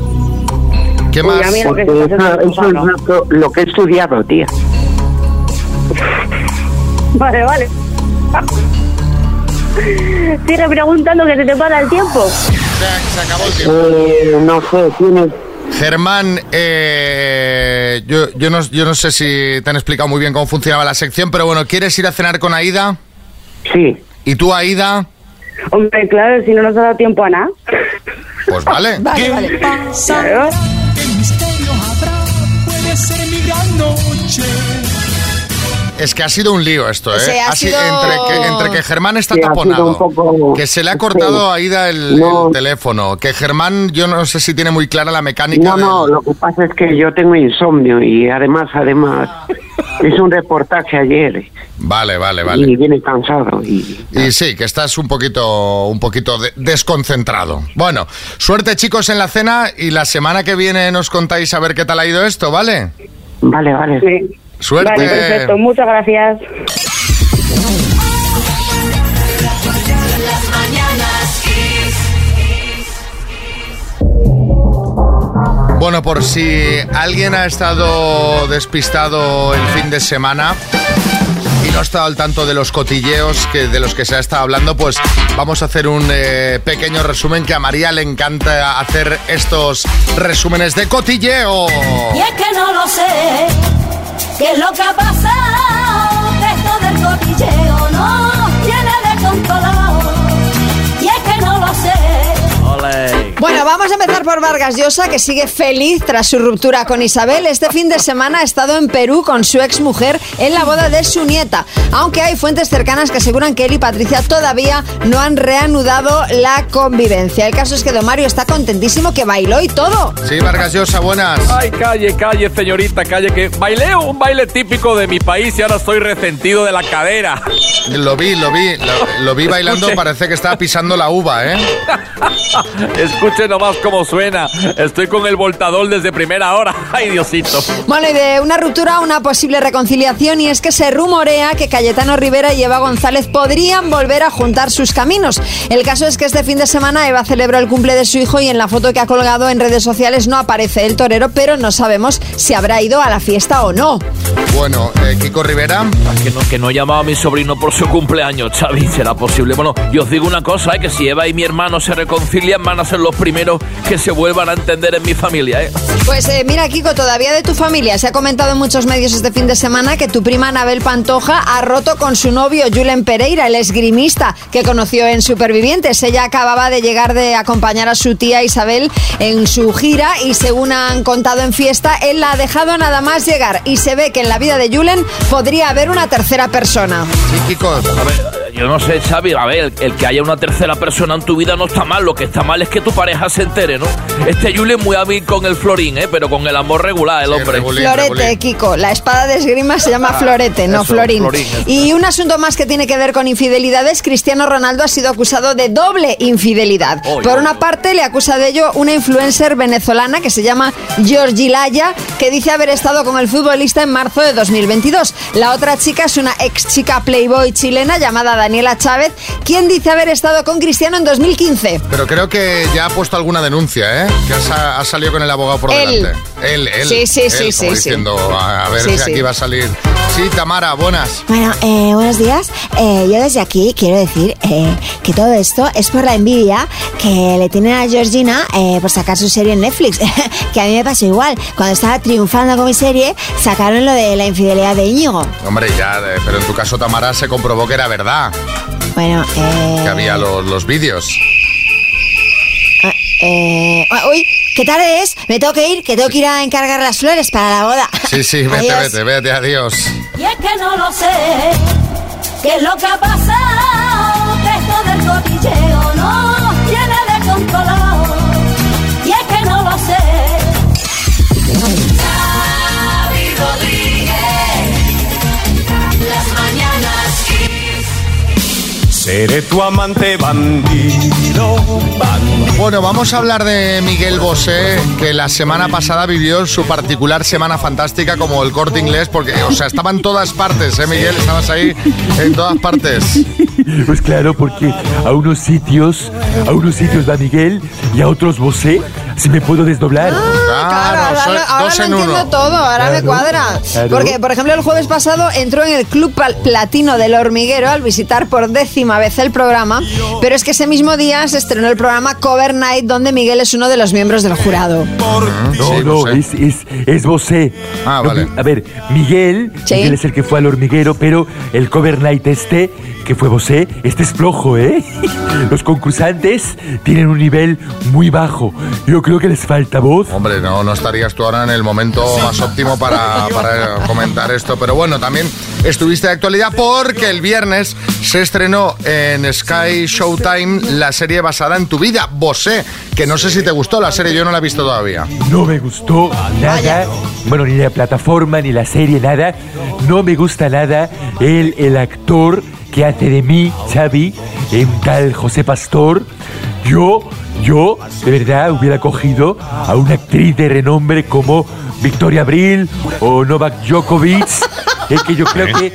¿Qué más? Uy, a mí lo que Porque se me eso, es lo, que- lo que he estudiado, tía. Vale, vale. Sigue preguntando que se te para el tiempo. Se acabó el Eh, no sé, tienes... Germán, eh, yo, yo, no, yo no sé si te han explicado muy bien cómo funcionaba la sección, pero bueno, ¿quieres ir a cenar con Aida? Sí. ¿Y tú, Aida? Hombre, claro, si no nos ha dado tiempo a nada. Pues vale. Vale, vale. ¿Qué misterio habrá? Puede ser mi gran noche. Es que ha sido un lío esto, ¿eh? Sí, ha sido- sido- entre, que, entre que Germán está Sí, taponado, poco- que se le ha cortado a Aida el, No. el teléfono, que Germán, yo no sé si tiene muy clara la mecánica. No, del- no, lo que pasa es que yo tengo insomnio y además, además, hice un reportaje ayer Vale, vale, vale. y viene cansado. Y, Y sí, que estás un poquito, un poquito de- desconcentrado. Bueno, suerte chicos en la cena y la semana que viene nos contáis a ver qué tal ha ido esto, ¿vale? Vale, vale. Sí. Suerte. Vale, perfecto. Muchas gracias. Bueno, por si alguien ha estado despistado el fin de semana y no ha estado al tanto de los cotilleos que, de los que se ha estado hablando, pues vamos a hacer un eh, pequeño resumen que a María le encanta hacer estos resúmenes de cotilleo. Y es que no lo sé, qué es lo que ha pasado, esto del cotilleo no tiene. Bueno, vamos a empezar por Vargas Llosa, que sigue feliz tras su ruptura con Isabel. Este fin de semana ha estado en Perú con su exmujer en la boda de su nieta. Aunque hay fuentes cercanas que aseguran que él y Patricia todavía no han reanudado la convivencia. El caso es que Don Mario está contentísimo que bailó y todo. Sí, Vargas Llosa, buenas. Ay, calle, calle, señorita, calle, que bailé un baile típico de mi país y ahora estoy resentido de la cadera. Lo vi, lo vi, lo, lo vi bailando, parece que estaba pisando la uva, ¿eh? Escuche nomás cómo suena. Estoy con el voltador desde primera hora. Ay, Diosito. Bueno, y de una ruptura a una posible reconciliación, y es que se rumorea que Cayetano Rivera y Eva González podrían volver a juntar sus caminos. El caso es que este fin de semana Eva celebró el cumple de su hijo y en la foto que ha colgado en redes sociales no aparece el torero, pero no sabemos si habrá ido a la fiesta o no. Bueno, eh, Kiko Rivera. Que no, que no he llamado a mi sobrino por su cumpleaños, Xavi. ¿Será posible? Bueno, yo os digo una cosa, ¿eh? que si Eva y mi hermano se reconcilian, van a ser los primeros que se vuelvan a entender en mi familia, ¿eh? Pues eh, mira, Kiko, todavía de tu familia. Se ha comentado en muchos medios este fin de semana que tu prima Anabel Pantoja ha roto con su novio Julen Pereira, el esgrimista que conoció en Supervivientes. Ella acababa de llegar de acompañar a su tía Isabel en su gira y según han contado en fiesta, él la ha dejado nada más llegar y se ve que en la vida de Julen podría haber una tercera persona. Yo no sé, Xavi, a ver, el que haya una tercera persona en tu vida no está mal, lo que está mal es que tu pareja se entere, ¿no? Este Julen es muy hábil con el florín, ¿eh? Pero con el amor regular, el hombre. Florete, Kiko. La espada de esgrima se llama Florete, no Eso, Florín. Y un asunto más que tiene que ver con infidelidades, Cristiano Ronaldo ha sido acusado de doble infidelidad. Oy, Por oy, una parte, le acusa de ello una influencer venezolana que se llama Georgilaya, que dice haber estado con el futbolista en marzo de 2022. La otra chica es una ex chica playboy chilena llamada Daniela Chávez, quien dice haber estado con Cristiano en 2015. Pero creo que ya ha puesto alguna denuncia, ¿eh? Que ha, ha salido con el abogado por Él. delante. Él, él. Sí, sí, él, sí, como sí, sí. diciendo, a, a ver Sí, si sí. aquí va a salir. Sí, Tamara, buenas. Bueno, eh, buenos días. Eh, yo desde aquí quiero decir eh, que todo esto es por la envidia que le tienen a Georgina eh, por sacar su serie en Netflix. que a mí me pasó igual. Cuando estaba triunfando con mi serie, sacaron lo de la infidelidad de Íñigo. Hombre, ya, eh, pero en tu caso, Tamara, se comprobó que era verdad, Bueno, eh... que había los, los vídeos. ah, eh, ah, uy, ¿qué tarde es? Me tengo que ir, que tengo que ir a encargar las flores para la boda. Sí, sí, vete, Adiós. vete, vete, adiós. Y es que no lo sé, qué es lo que ha pasado, esto del cotilleo Seré tu amante bandido, bandido. Bueno, vamos a hablar de Miguel Bosé, que la semana pasada vivió su particular semana fantástica como el corte inglés, porque, o sea, estaba en todas partes, ¿eh, Miguel? Estabas ahí en todas partes. Pues claro, porque a unos sitios, a unos sitios va Miguel y a otros Bosé, si me puedo desdoblar. Claro, ahora, soy lo- ahora dos lo en entiendo uno. todo, ahora me Claro, cuadra. claro. Porque, por ejemplo, el jueves pasado entró en el Club Pal- Platino del Hormiguero al visitar por décima vez el programa, pero es que ese mismo día se estrenó el programa Cover Night, donde Miguel es uno de los miembros del jurado. No, no, es, es, es Bosé. Ah, No, vale. mi- A ver, Miguel, Sí. Miguel es el que fue al hormiguero, pero el cover night este, que fue Bosé, este es flojo, ¿eh? Los concursantes tienen un nivel muy bajo. Yo creo que les falta voz. Hombre, no, no estarías tú ahora en el momento más óptimo para, para comentar esto. Pero bueno, también estuviste de actualidad porque el viernes se estrenó en Sky Showtime la serie basada en tu vida, Bosé. Que no sé si te gustó la serie, yo no la he visto todavía. No me gustó nada. Bueno, ni la plataforma, ni la serie, nada. No me gusta nada el, el actor que hace de mí, Xavi, un tal José Pastor. Yo, yo, de verdad, hubiera cogido a una actriz de renombre como Victoria Abril o Novak Djokovic. Es que yo creo que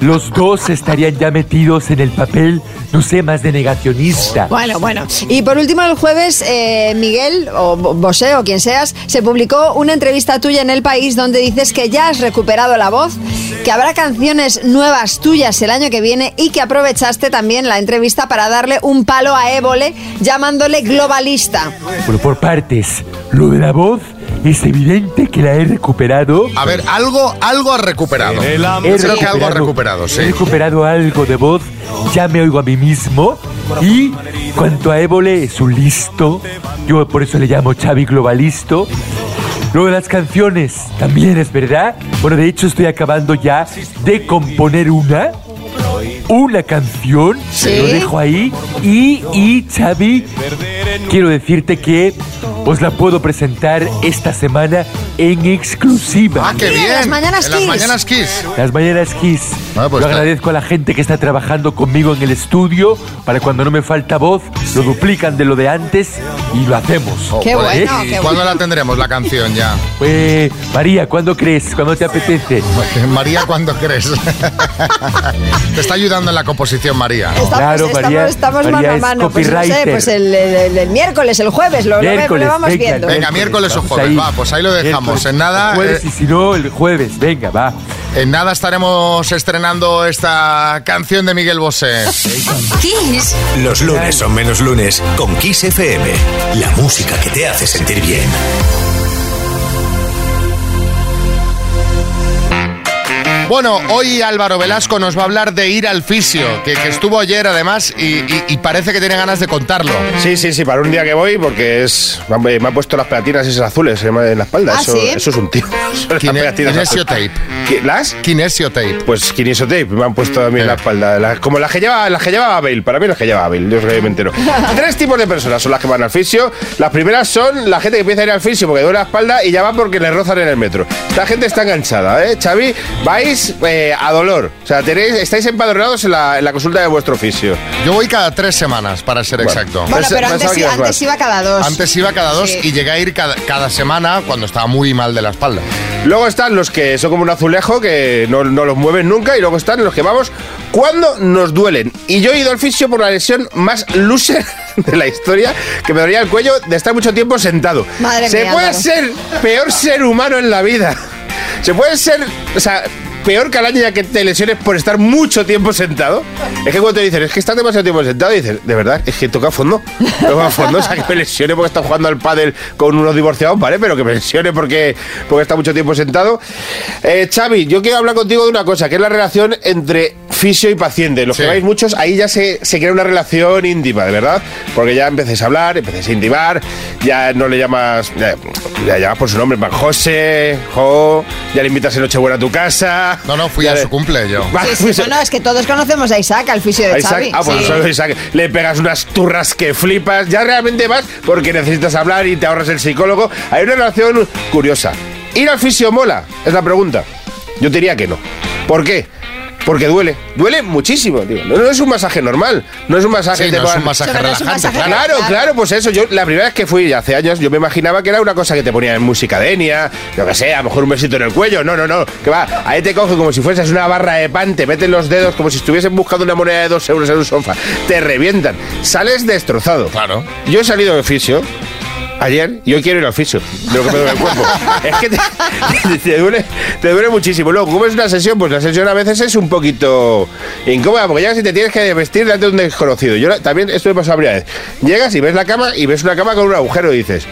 los dos estarían ya metidos en el papel, no sé, más de negacionista. Bueno, bueno. Y por último, el jueves, eh, Miguel, o Bo- Bosé, o quien seas, se publicó una entrevista tuya en El País donde dices que ya has recuperado la voz, que habrá canciones nuevas tuyas el año que viene y que aprovechaste también la entrevista para darle un palo a Évole llamándole globalista. Bueno, por partes. Lo de la voz es evidente que la he recuperado. A ver, algo, algo has recuperado. He Creo que algo has recuperado, He sí. recuperado algo de voz, ya me oigo a mí mismo. Y cuanto a Évole, es un listo. Yo por eso le llamo Xavi Globalisto. Luego las canciones, también es verdad. Bueno, de hecho estoy acabando ya de componer una. Una canción, Sí. lo dejo ahí. Y, y Xavi, quiero decirte que os la puedo presentar esta semana en exclusiva. Ah, qué bien. las Mañanas En las Kiss. mañanas Kiss. Las mañanas Kiss. Ah, pues Yo está- agradezco a la gente que está trabajando conmigo en el estudio para cuando no me falta voz, lo duplican de lo de antes y lo hacemos. Qué ¿Eh? bueno, ¿Y qué cuándo bueno. la tendremos, la canción ya? Pues, María, ¿cuándo crees? ¿Cuándo te apetece? María, ¿cuándo crees? Te está ayudando en la composición, María. Estamos, Claro, estamos, María- estamos María mano a es mano. Pues no sé, pues el, el- el miércoles, el jueves, lo, Miércoles, vamos venga, viendo. Venga, miércoles o jueves, va, pues ahí lo dejamos. En nada, El jueves eh, y si no, el jueves. Venga, va. En nada estaremos estrenando esta canción de Miguel Bosé. Kiss. Los lunes son menos lunes con Kiss FM. La música que te hace sentir bien. Bueno, hoy Álvaro Velasco nos va a hablar de ir al fisio, que, que estuvo ayer además y, y- y parece que tiene ganas de contarlo. Sí, sí, sí, para un día que voy, porque es me han, me puesto las pegatinas esas azules en la espalda. ¿Ah, eso, sí? eso es un tío. Kine- Kinesio azules. tape. ¿Qué- ¿Las? Kinesio tape. Pues Kinesio tape me han puesto a mí en la espalda. Las- como las que lleva, las que llevaba Bale, para mí las que llevaba Bale, yo que me entero. Tres tipos de personas son las que van al fisio. Las primeras son la gente que empieza a ir al fisio porque duele la espalda y ya va porque le rozan en el metro. Esta gente está enganchada, ¿eh? Xavi, vais eh, a dolor. O sea, tenéis, estáis empadronados en la, en la consulta de vuestro fisio. Yo voy cada tres semanas, para ser exacto. Bueno, Pensaba pero antes, sí- iba cada dos. Antes iba cada dos Sí. y llegué a ir cada, cada semana cuando estaba muy mal de la espalda. Luego están los que son como un azulejo que no, no los mueven nunca y luego están los que vamos cuando nos duelen. Y yo he ido al fisio por la lesión más loser de la historia que me dolía el cuello de estar mucho tiempo sentado. Madre Se mía, puede ser peor ser humano en la vida. Se puede ser, o sea, peor que al año ya que te lesiones por estar mucho tiempo sentado. Es que cuando te dicen, es que estás demasiado tiempo sentado, dices, de verdad, es que toca a fondo. Toca a fondo, o sea, que me lesione porque está jugando al pádel con unos divorciados, ¿vale? Pero que me lesione porque, porque está mucho tiempo sentado. Eh, Xavi, yo quiero hablar contigo de una cosa, que es la relación entre fisio y paciente. Los que Sí. vais muchos, ahí ya se, se crea una relación íntima, de verdad. Porque ya empecéis a hablar, empecéis a intimar, ya no le llamas, ya, ya llamas por su nombre, Juan José, Jo, ya le invitas en Nochebuena a tu casa. No, no, fui a su cumple yo. Sí, sí, fuiste- bueno, es que todos conocemos a Isaac, al fisio de Isaac. Xavi. Ah, pues Sí. solo Isaac. Le pegas unas turras que flipas. Ya realmente vas porque necesitas hablar y te ahorras el psicólogo. Hay una relación curiosa. ¿Ir al fisio mola? Es la pregunta. Yo diría que no. ¿Por qué? Porque duele, duele muchísimo. Digo, no, no es un masaje normal, no es un masaje Sí, te no es un masaje relajante, masaje Claro, relajante. claro, pues eso. Yo la primera vez que fui hace años, yo me imaginaba que era una cosa que te ponían en música denia, lo que sea, a lo mejor un besito en el cuello. No, no, no. Que va, ahí te coge como si fueses una barra de pan, te meten los dedos como si estuviesen buscando una moneda de dos euros en un sofá. Te revientan. Sales destrozado. Claro. Yo he salido de oficio. Ayer, y hoy quiero ir al oficio de lo que me duele el cuerpo. es que te, te duele, te duele muchísimo. Luego, ¿cómo es una sesión? Pues la sesión a veces es un poquito incómoda, porque llegas y te tienes que vestir delante de un desconocido. Yo también esto me pasó vez. Llegas y ves la cama y ves una cama con un agujero y dices,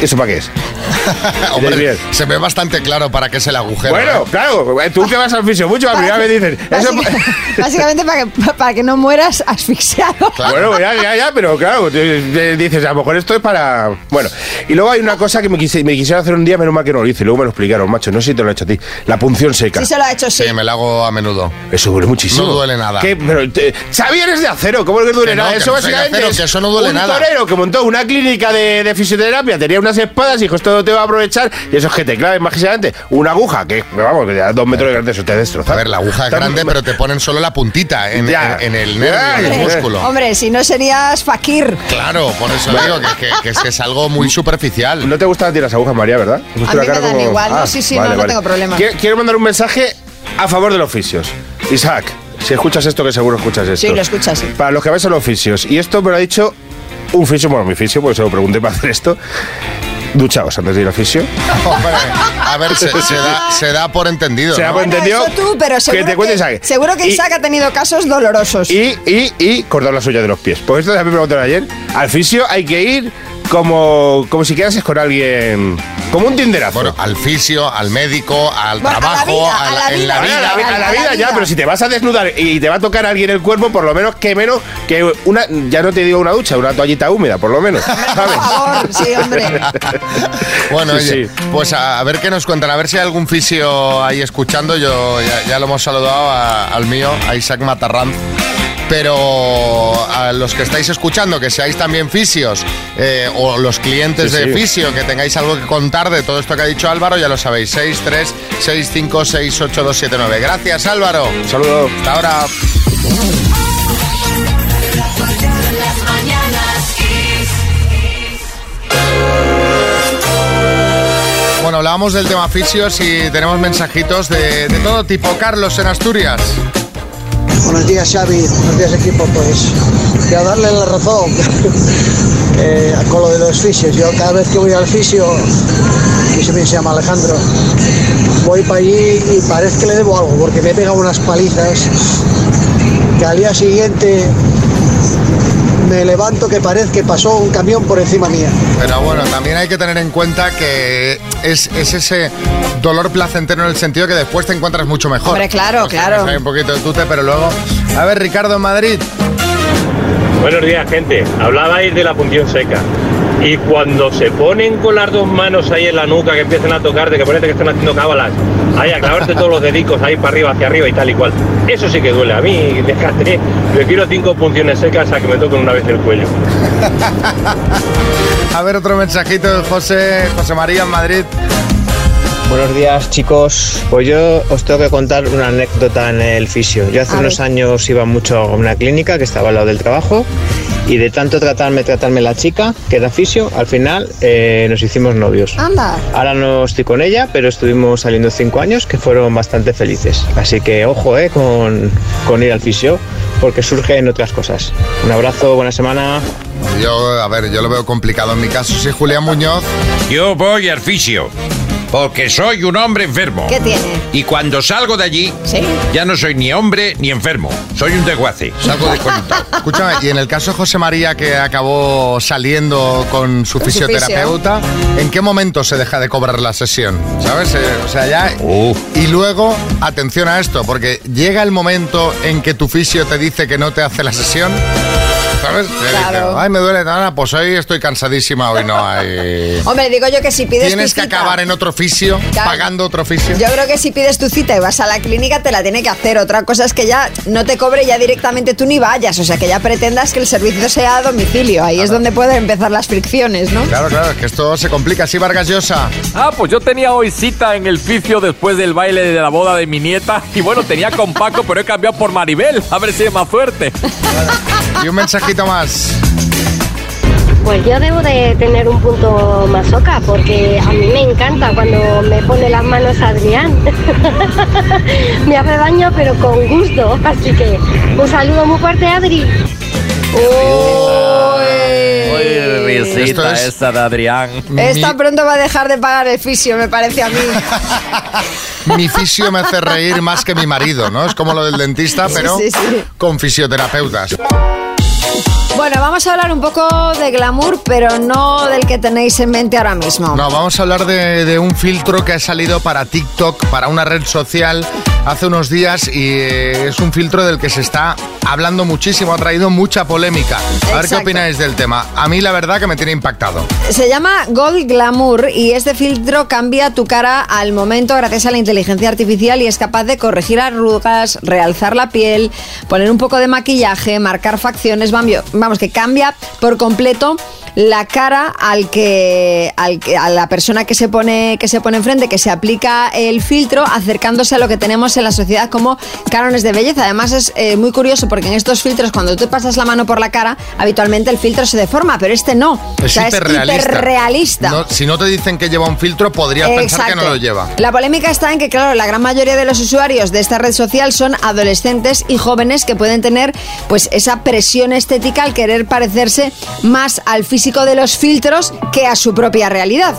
¿eso para qué es? Hombre, se ve bastante claro para qué es el agujero. Bueno, ¿eh? claro, tú que vas al fisio mucho, la primera vez dices, eso Básicamente para que, para que no mueras asfixiado. Bueno, ya, ya, ya, pero claro, dices, a lo mejor esto es para. Bueno, y luego hay una cosa que me, quise, me quisiera hacer un día, menos mal que no lo hice, luego me lo explicaron, macho, no sé si te lo he hecho a ti. La punción seca. Sí se lo ha hecho, sí. Sí, me lo hago a menudo. Eso duele muchísimo. No duele nada. ¿Qué? Pero, te- Xavi, eres de acero, ¿cómo es que duele Que no, nada? que Eso no básicamente acero, es que eso no duele un nada. torero que montó una clínica de, de fisioterapia, tenía unas espadas y dijo, esto te va a aprovechar, y eso es que te claven mágicamente una aguja, que vamos, que a dos metros de grande, eso te destroza. A ver, la aguja es grande, pero te ponen solo la puntita en, Ya. en- en el nervio, en el Hombre, músculo. Hombre, si no serías fakir. Claro, por eso digo que, que- que es, que es algo muy superficial. No te gustan a ti las agujas, María, ¿verdad? A mí me dan igual, no, sí, sí, no, no tengo problema. Quiero, quiero mandar un mensaje a favor de los oficios. Isaac, si escuchas esto, que seguro escuchas esto. Sí, lo escuchas, sí. Para los que vais a los oficios, y esto me lo ha dicho un fisio, bueno, mi fisio, porque se lo pregunté para hacer esto. Duchaos antes de ir al fisio. Hombre, a ver, se, se da, se da por entendido. Se da ¿no? por entendido. Eso tú, pero seguro que te cuente que, Isaac. seguro que Y- Isaac ha tenido casos dolorosos. Y, y, y cortar las uñas de los pies. Porque esto también me preguntaron ayer. Al fisio hay que ir como, como si quedases con alguien. Como un tinderazo. Bueno, al fisio, al médico, al Bueno, a la trabajo, vida, a a la en la vida. A la, vida. a la a la vida ya, vida. pero si te vas a desnudar y te va a tocar a alguien el cuerpo, por lo menos que menos que una, ya no te digo una ducha, una toallita húmeda, por lo menos. ¿sabes? Por favor, sí, hombre. Bueno, Sí, oye, sí. pues a, a ver qué nos cuentan, a ver si hay algún fisio ahí escuchando. Yo ya, ya lo hemos saludado a- al mío, a Isaac Matarranz. Pero a los que estáis escuchando, que seáis también fisios eh, o los clientes Sí, de sí. fisio, que tengáis algo que contar de todo esto que ha dicho Álvaro, ya lo sabéis, 6, 6, 5, 6, 8, 2, 7, 9. Gracias Álvaro. Un saludo. Hasta ahora. Bueno, hablábamos del tema fisios y tenemos mensajitos de, de todo tipo. Carlos en Asturias. Buenos días, Xavi. Buenos días, equipo. Pues quiero darle la razón eh, con lo de los fisios. Yo cada vez que voy al fisio, que se me llama Alejandro, voy para allí y parece que le debo algo, porque me he pegado unas palizas que al día siguiente me levanto que parece que pasó un camión por encima mía. Pero bueno, también hay que tener en cuenta que es, es ese dolor placentero en el sentido que después te encuentras mucho mejor. Hombre, claro, O sea, claro. hay un poquito de tute, pero luego... A ver, Ricardo en Madrid. Buenos días, gente. Hablabais de la punción seca. Y cuando se ponen con las dos manos ahí en la nuca, que empiezan a tocarte, que parece que están haciendo cábalas, ahí a clavarte todos los dedicos ahí para arriba, hacia arriba y tal y cual. Eso sí que duele. A mí, déjate, prefiero cinco punciones secas a que me toquen una vez el cuello. A ver, otro mensajito de José, José María en Madrid. Buenos días chicos, pues yo os tengo que contar una anécdota en el fisio. Yo hace A unos ver. años iba mucho a una clínica que estaba al lado del trabajo y de tanto tratarme, tratarme la chica, que era fisio, al final eh, nos hicimos novios. Anda. Ahora no estoy con ella, pero estuvimos saliendo cinco años que fueron bastante felices. Así que ojo eh, con, con ir al fisio, porque surgen otras cosas. Un abrazo, buena semana. Yo, a ver, yo lo veo complicado. En mi caso, sí, Julián Muñoz. Yo voy al fisio. Porque soy un hombre enfermo. ¿Qué tiene? Y cuando salgo de allí, Sí. ya no soy ni hombre ni enfermo. Soy un desguace. Salgo desconectado. Escúchame, y en el caso de José María, que acabó saliendo con su fisioterapeuta, ¿en qué momento se deja de cobrar la sesión? ¿Sabes? Eh, o sea, ya. Y luego, atención a esto, porque llega el momento en que tu fisio te dice que no te hace la sesión. Ay, me duele nada, pues hoy estoy cansadísima, hoy no hay... Hombre, digo yo que si pides Tienes tu que cita- acabar en otro oficio, Claro. pagando otro oficio. Yo creo que si pides tu cita y vas a la clínica te la tiene que hacer. Otra cosa es que ya no te cobre ya directamente tú ni vayas. O sea, que ya pretendas que el servicio sea a domicilio. Ahí es donde pueden empezar las fricciones, ¿no? Claro, claro, es que esto se complica. Sí, Vargas Llosa. Ah, pues yo tenía hoy cita en el fisio después del baile de la boda de mi nieta. Y bueno, tenía con Paco, pero he cambiado por Maribel. A ver si es más fuerte. Y un mensajito más. Pues yo debo de tener un punto masoca porque a mí me encanta cuando me pone las manos Adrián. me hace daño pero con gusto. Así que un saludo muy fuerte Adri. Esto es- esa de Adrián. Esta pronto va a dejar de pagar el fisio, me parece a mí. Mi fisio me hace reír más que mi marido, ¿no? Es como lo del dentista, Sí, pero sí, sí. con fisioterapeutas. Bueno, vamos a hablar un poco de glamour, pero no del que tenéis en mente ahora mismo. No, vamos a hablar de, de un filtro que ha salido para TikTok, para una red social, hace unos días y eh, es un filtro del que se está hablando muchísimo, ha traído mucha polémica. A ver qué opináis del tema. A mí la verdad que me tiene impactado. Se llama Gold Glamour y este filtro cambia tu cara al momento gracias a la inteligencia artificial y es capaz de corregir arrugas, realzar la piel, poner un poco de maquillaje, marcar facciones, vamos, que cambia por completo la cara al que, al que- a la persona que se pone que se pone enfrente, que se aplica el filtro, acercándose a lo que tenemos en la sociedad como cánones de belleza. Además es eh, muy curioso porque en estos filtros cuando tú pasas la mano por la cara, habitualmente el filtro se deforma, pero este no. Es O sea, hiperrealista. hiperrealista. No, si no te dicen que lleva un filtro, podrías pensar que no lo lleva. La polémica está en que, claro, la gran mayoría de los usuarios de esta red social son adolescentes y jóvenes que pueden tener pues esa presión estética al querer parecerse más al físico de los filtros que a su propia realidad.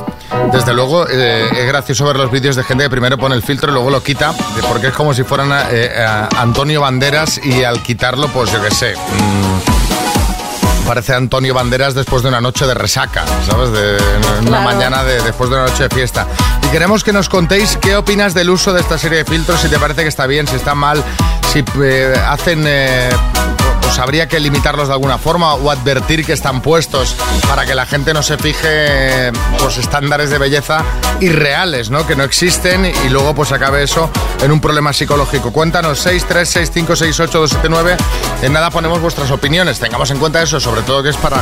Desde luego, eh, es gracioso ver los vídeos de gente que primero pone el filtro y luego lo quita, eh, porque es como si fueran a, eh, a Antonio Banderas y al quitarlo, pues yo qué sé. mm, parece Antonio Banderas después de una noche de resaca, ¿sabes? De, en una Claro. mañana de, después de una noche de fiesta. Y queremos que nos contéis qué opinas del uso de esta serie de filtros, si te parece que está bien, si está mal, si eh, hacen... eh, pues habría que limitarlos de alguna forma o advertir que están puestos para que la gente no se fije pues estándares de belleza irreales, ¿no? Que no existen y luego pues acabe eso en un problema psicológico. Cuéntanos 636568279. En nada ponemos vuestras opiniones. Tengamos en cuenta eso, sobre todo que es para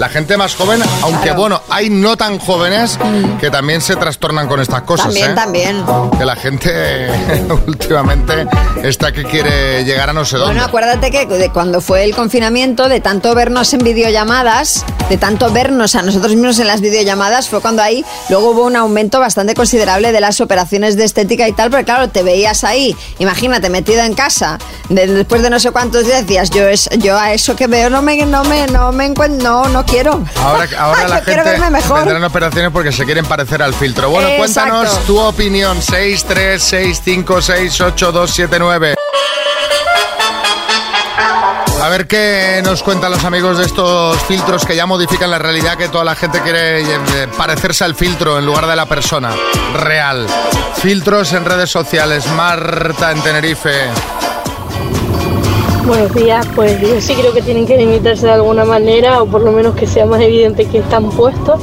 la gente más joven, aunque Claro. bueno, hay no tan jóvenes que también se trastornan con estas cosas, También, ¿eh? también. Que la gente últimamente está que quiere llegar a no sé dónde. Bueno, acuérdate que de cuando fue el confinamiento, de tanto vernos en videollamadas, de tanto vernos a nosotros mismos en las videollamadas, fue cuando ahí luego hubo un aumento bastante considerable de las operaciones de estética y tal, porque claro, te veías ahí, imagínate, metido en casa, de- después de no sé cuántos días decías, yo es, yo a eso que veo no me, no me, no me encuentro, no, no quiero. Ahora, ahora la gente tendrán operaciones porque se quieren parecer al filtro. Bueno, Exacto. cuéntanos tu opinión. 636568279. A ver qué nos cuentan los amigos de estos filtros que ya modifican la realidad, que toda la gente quiere eh, parecerse al filtro en lugar de la persona real. Filtros en redes sociales. Marta en Tenerife. Buenos días, pues yo sí creo que tienen que limitarse de alguna manera o por lo menos que sea más evidente que están puestos,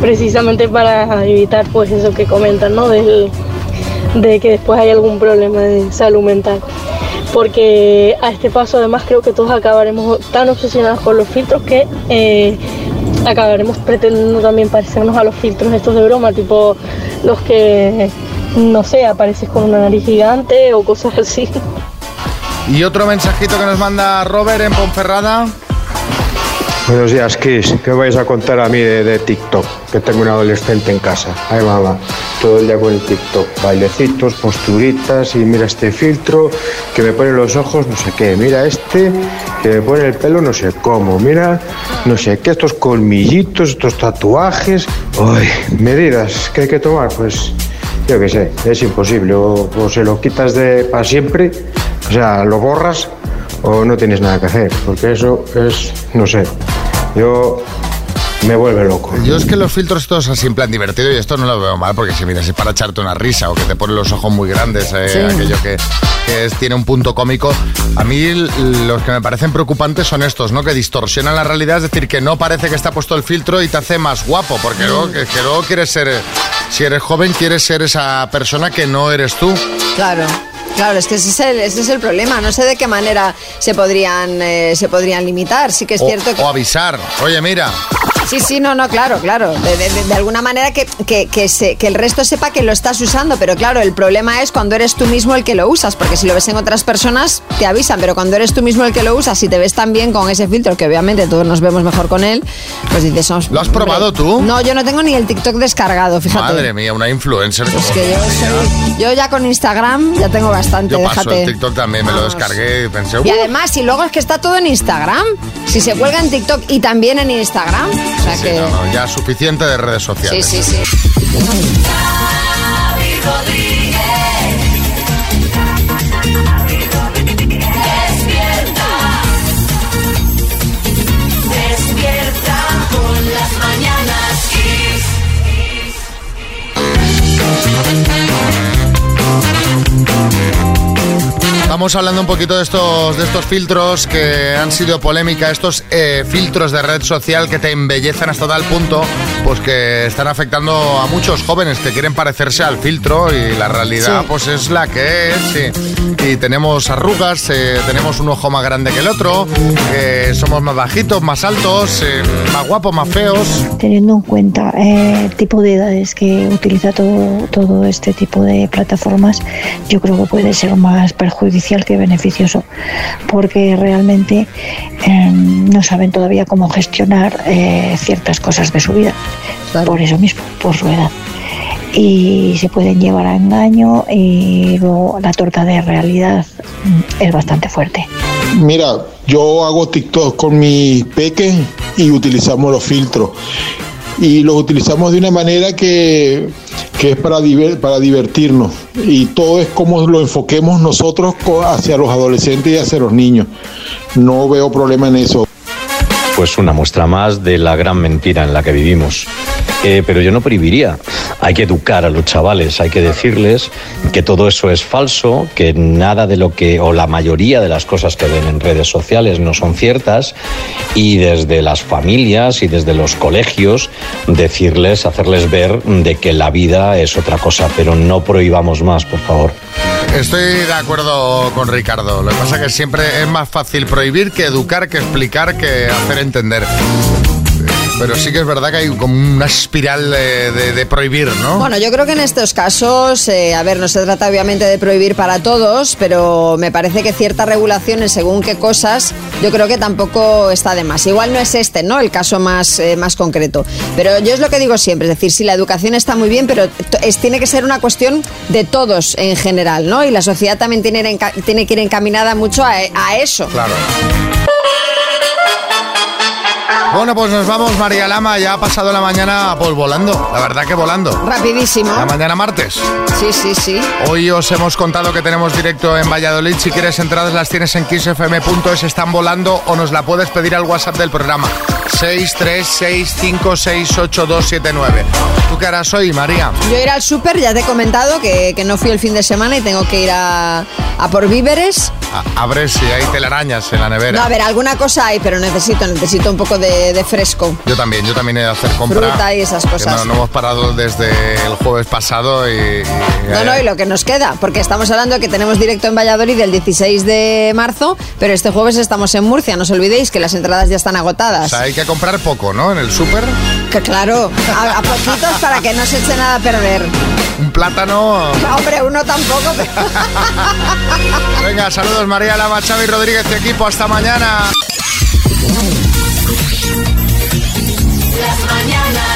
precisamente para evitar pues eso que comentan, ¿no? De que después hay algún problema de salud mental. Porque a este paso además creo que todos acabaremos tan obsesionados con los filtros que eh, acabaremos pretendiendo también parecernos a los filtros estos de broma, tipo los que, no sé, apareces con una nariz gigante o cosas así. Y otro mensajito que nos manda Robert en Ponferrada. Buenos días, Kiss. ¿Qué vais a contar a mí de, TikTok? Que tengo un adolescente en casa. Ay, mamá. Todo el día con el TikTok. Bailecitos, posturitas y mira este filtro que me pone los ojos no sé qué. Mira este que me pone el pelo no sé cómo. Mira no sé qué, estos colmillitos, estos tatuajes. Ay, medidas que hay que tomar. Pues yo qué sé, es imposible. O, o se lo quitas de para siempre, o sea, lo borras o no tienes nada que hacer, porque eso es, no sé, yo me vuelve loco. Yo es que los filtros todos así en plan divertido y esto no lo veo mal porque si miras es para echarte una risa o que te ponen los ojos muy grandes, eh, Sí. aquello que, que es- tiene un punto cómico. A mí los que me parecen preocupantes son estos, ¿no? Que distorsionan la realidad, es decir, que no parece que está puesto el filtro y te hace más guapo, porque luego, que, que luego quieres ser, si eres joven, quieres ser esa persona que no eres tú. Claro. Claro, es que ese es el, ese es el problema. No sé de qué manera se podrían, eh, se podrían limitar. Sí que es O, cierto que... o avisar, oye, mira, Sí, sí, no, no, claro, claro. De, de- de- de alguna manera que, que, que se- que el resto sepa que lo estás usando, pero claro, el problema es cuando eres tú mismo el que lo usas, porque si lo ves en otras personas te avisan, pero cuando eres tú mismo el que lo usas y te ves tan bien con ese filtro, que obviamente todos nos vemos mejor con él, pues dices, "Os- ¿Lo has hombre". probado tú? No, yo no tengo ni el TikTok descargado, fíjate. madre mía, una influencer. Es que yo, soy- yo ya con Instagram ya tengo bastante, Yo paso déjate. el TikTok también, me lo descargué y pensé, Y además, y luego es que está todo en Instagram. Si se cuelga en TikTok y también en Instagram. O sea Sí, que. no, no, ya suficiente de redes Sí, sociales. sí, sí. Despierta. Estamos hablando un poquito de estos, de estos filtros que han sido polémica, estos eh, filtros de red social que te embellecen hasta tal punto, pues que están afectando a muchos jóvenes que quieren parecerse al filtro y la realidad Sí. pues es la que es. sí. Y tenemos arrugas, eh, tenemos un ojo más grande que el otro, eh, somos más bajitos, más altos, eh, más guapos, más feos. Teniendo en cuenta eh, el tipo de edades que utiliza todo, todo este tipo de plataformas, yo creo que puede ser más perjudicial que beneficioso, porque realmente eh, no saben todavía cómo gestionar eh, ciertas cosas de su vida, por eso mismo, por su edad. Y se pueden llevar a engaño y luego la torta de realidad mm, es bastante fuerte. Mira, yo hago TikTok con mi peque y utilizamos los filtros. Y los utilizamos de una manera que, que es para, para divertirnos. Y todo es como lo enfoquemos nosotros hacia los adolescentes y hacia los niños. No veo problema en eso. Pues una muestra más de la gran mentira en la que vivimos. Eh, pero yo no prohibiría. Hay que educar a los chavales, hay que decirles que todo eso es falso, que nada de lo que, o la mayoría de las cosas que ven en redes sociales no son ciertas, y desde las familias y desde los colegios decirles, hacerles ver de que la vida es otra cosa, pero no prohibamos más, por favor. Estoy de acuerdo con Ricardo. Lo que pasa es que siempre es más fácil prohibir que educar, que explicar, que hacer entender. Pero sí que es verdad que hay como una espiral de, prohibir, ¿no? Bueno, yo creo que en estos casos, eh, a ver, no se trata obviamente de prohibir para todos, pero me parece que ciertas regulaciones según qué cosas, yo creo que tampoco está de más. Igual no es este, ¿no? El caso más, eh, más concreto. Pero yo es lo que digo siempre, es decir, sí, la educación está muy bien, pero tiene que ser una cuestión de todos en general, ¿no? Y la sociedad también tiene, tiene que ir encaminada mucho a eso. Claro. Bueno, pues nos vamos, María Lama. Ya ha pasado la mañana pues volando. La verdad que volando. Rapidísimo. La mañana martes. Sí, sí, sí. Hoy os hemos contado que tenemos directo en Valladolid. Si quieres entradas las tienes en kissfm.es, están volando o nos la puedes pedir al WhatsApp del programa. 636568279. ¿Tú qué harás hoy, María? Yo ir al súper, ya te he comentado que, que no fui el fin de semana y tengo que ir a, a por víveres. A, a ver si hay telarañas en la nevera. No, a ver, alguna cosa hay, pero necesito, necesito un poco de, de fresco. Yo también, yo también he de hacer compra. Fruta y esas cosas. No, no hemos parado desde el jueves pasado y... y- No, no, y lo que nos queda, porque estamos hablando de que tenemos directo en Valladolid el 16 de marzo, pero este jueves estamos en Murcia. No os olvidéis que las entradas ya están O agotadas. sea, hay que comprar poco, ¿no? En el súper. Que claro, a, a poquitos para que no se eche nada a perder. Un plátano... No, hombre, uno tampoco. pero- Venga, saludos María Lama, Xavi Rodríguez y equipo. Hasta mañana. Las mañanas.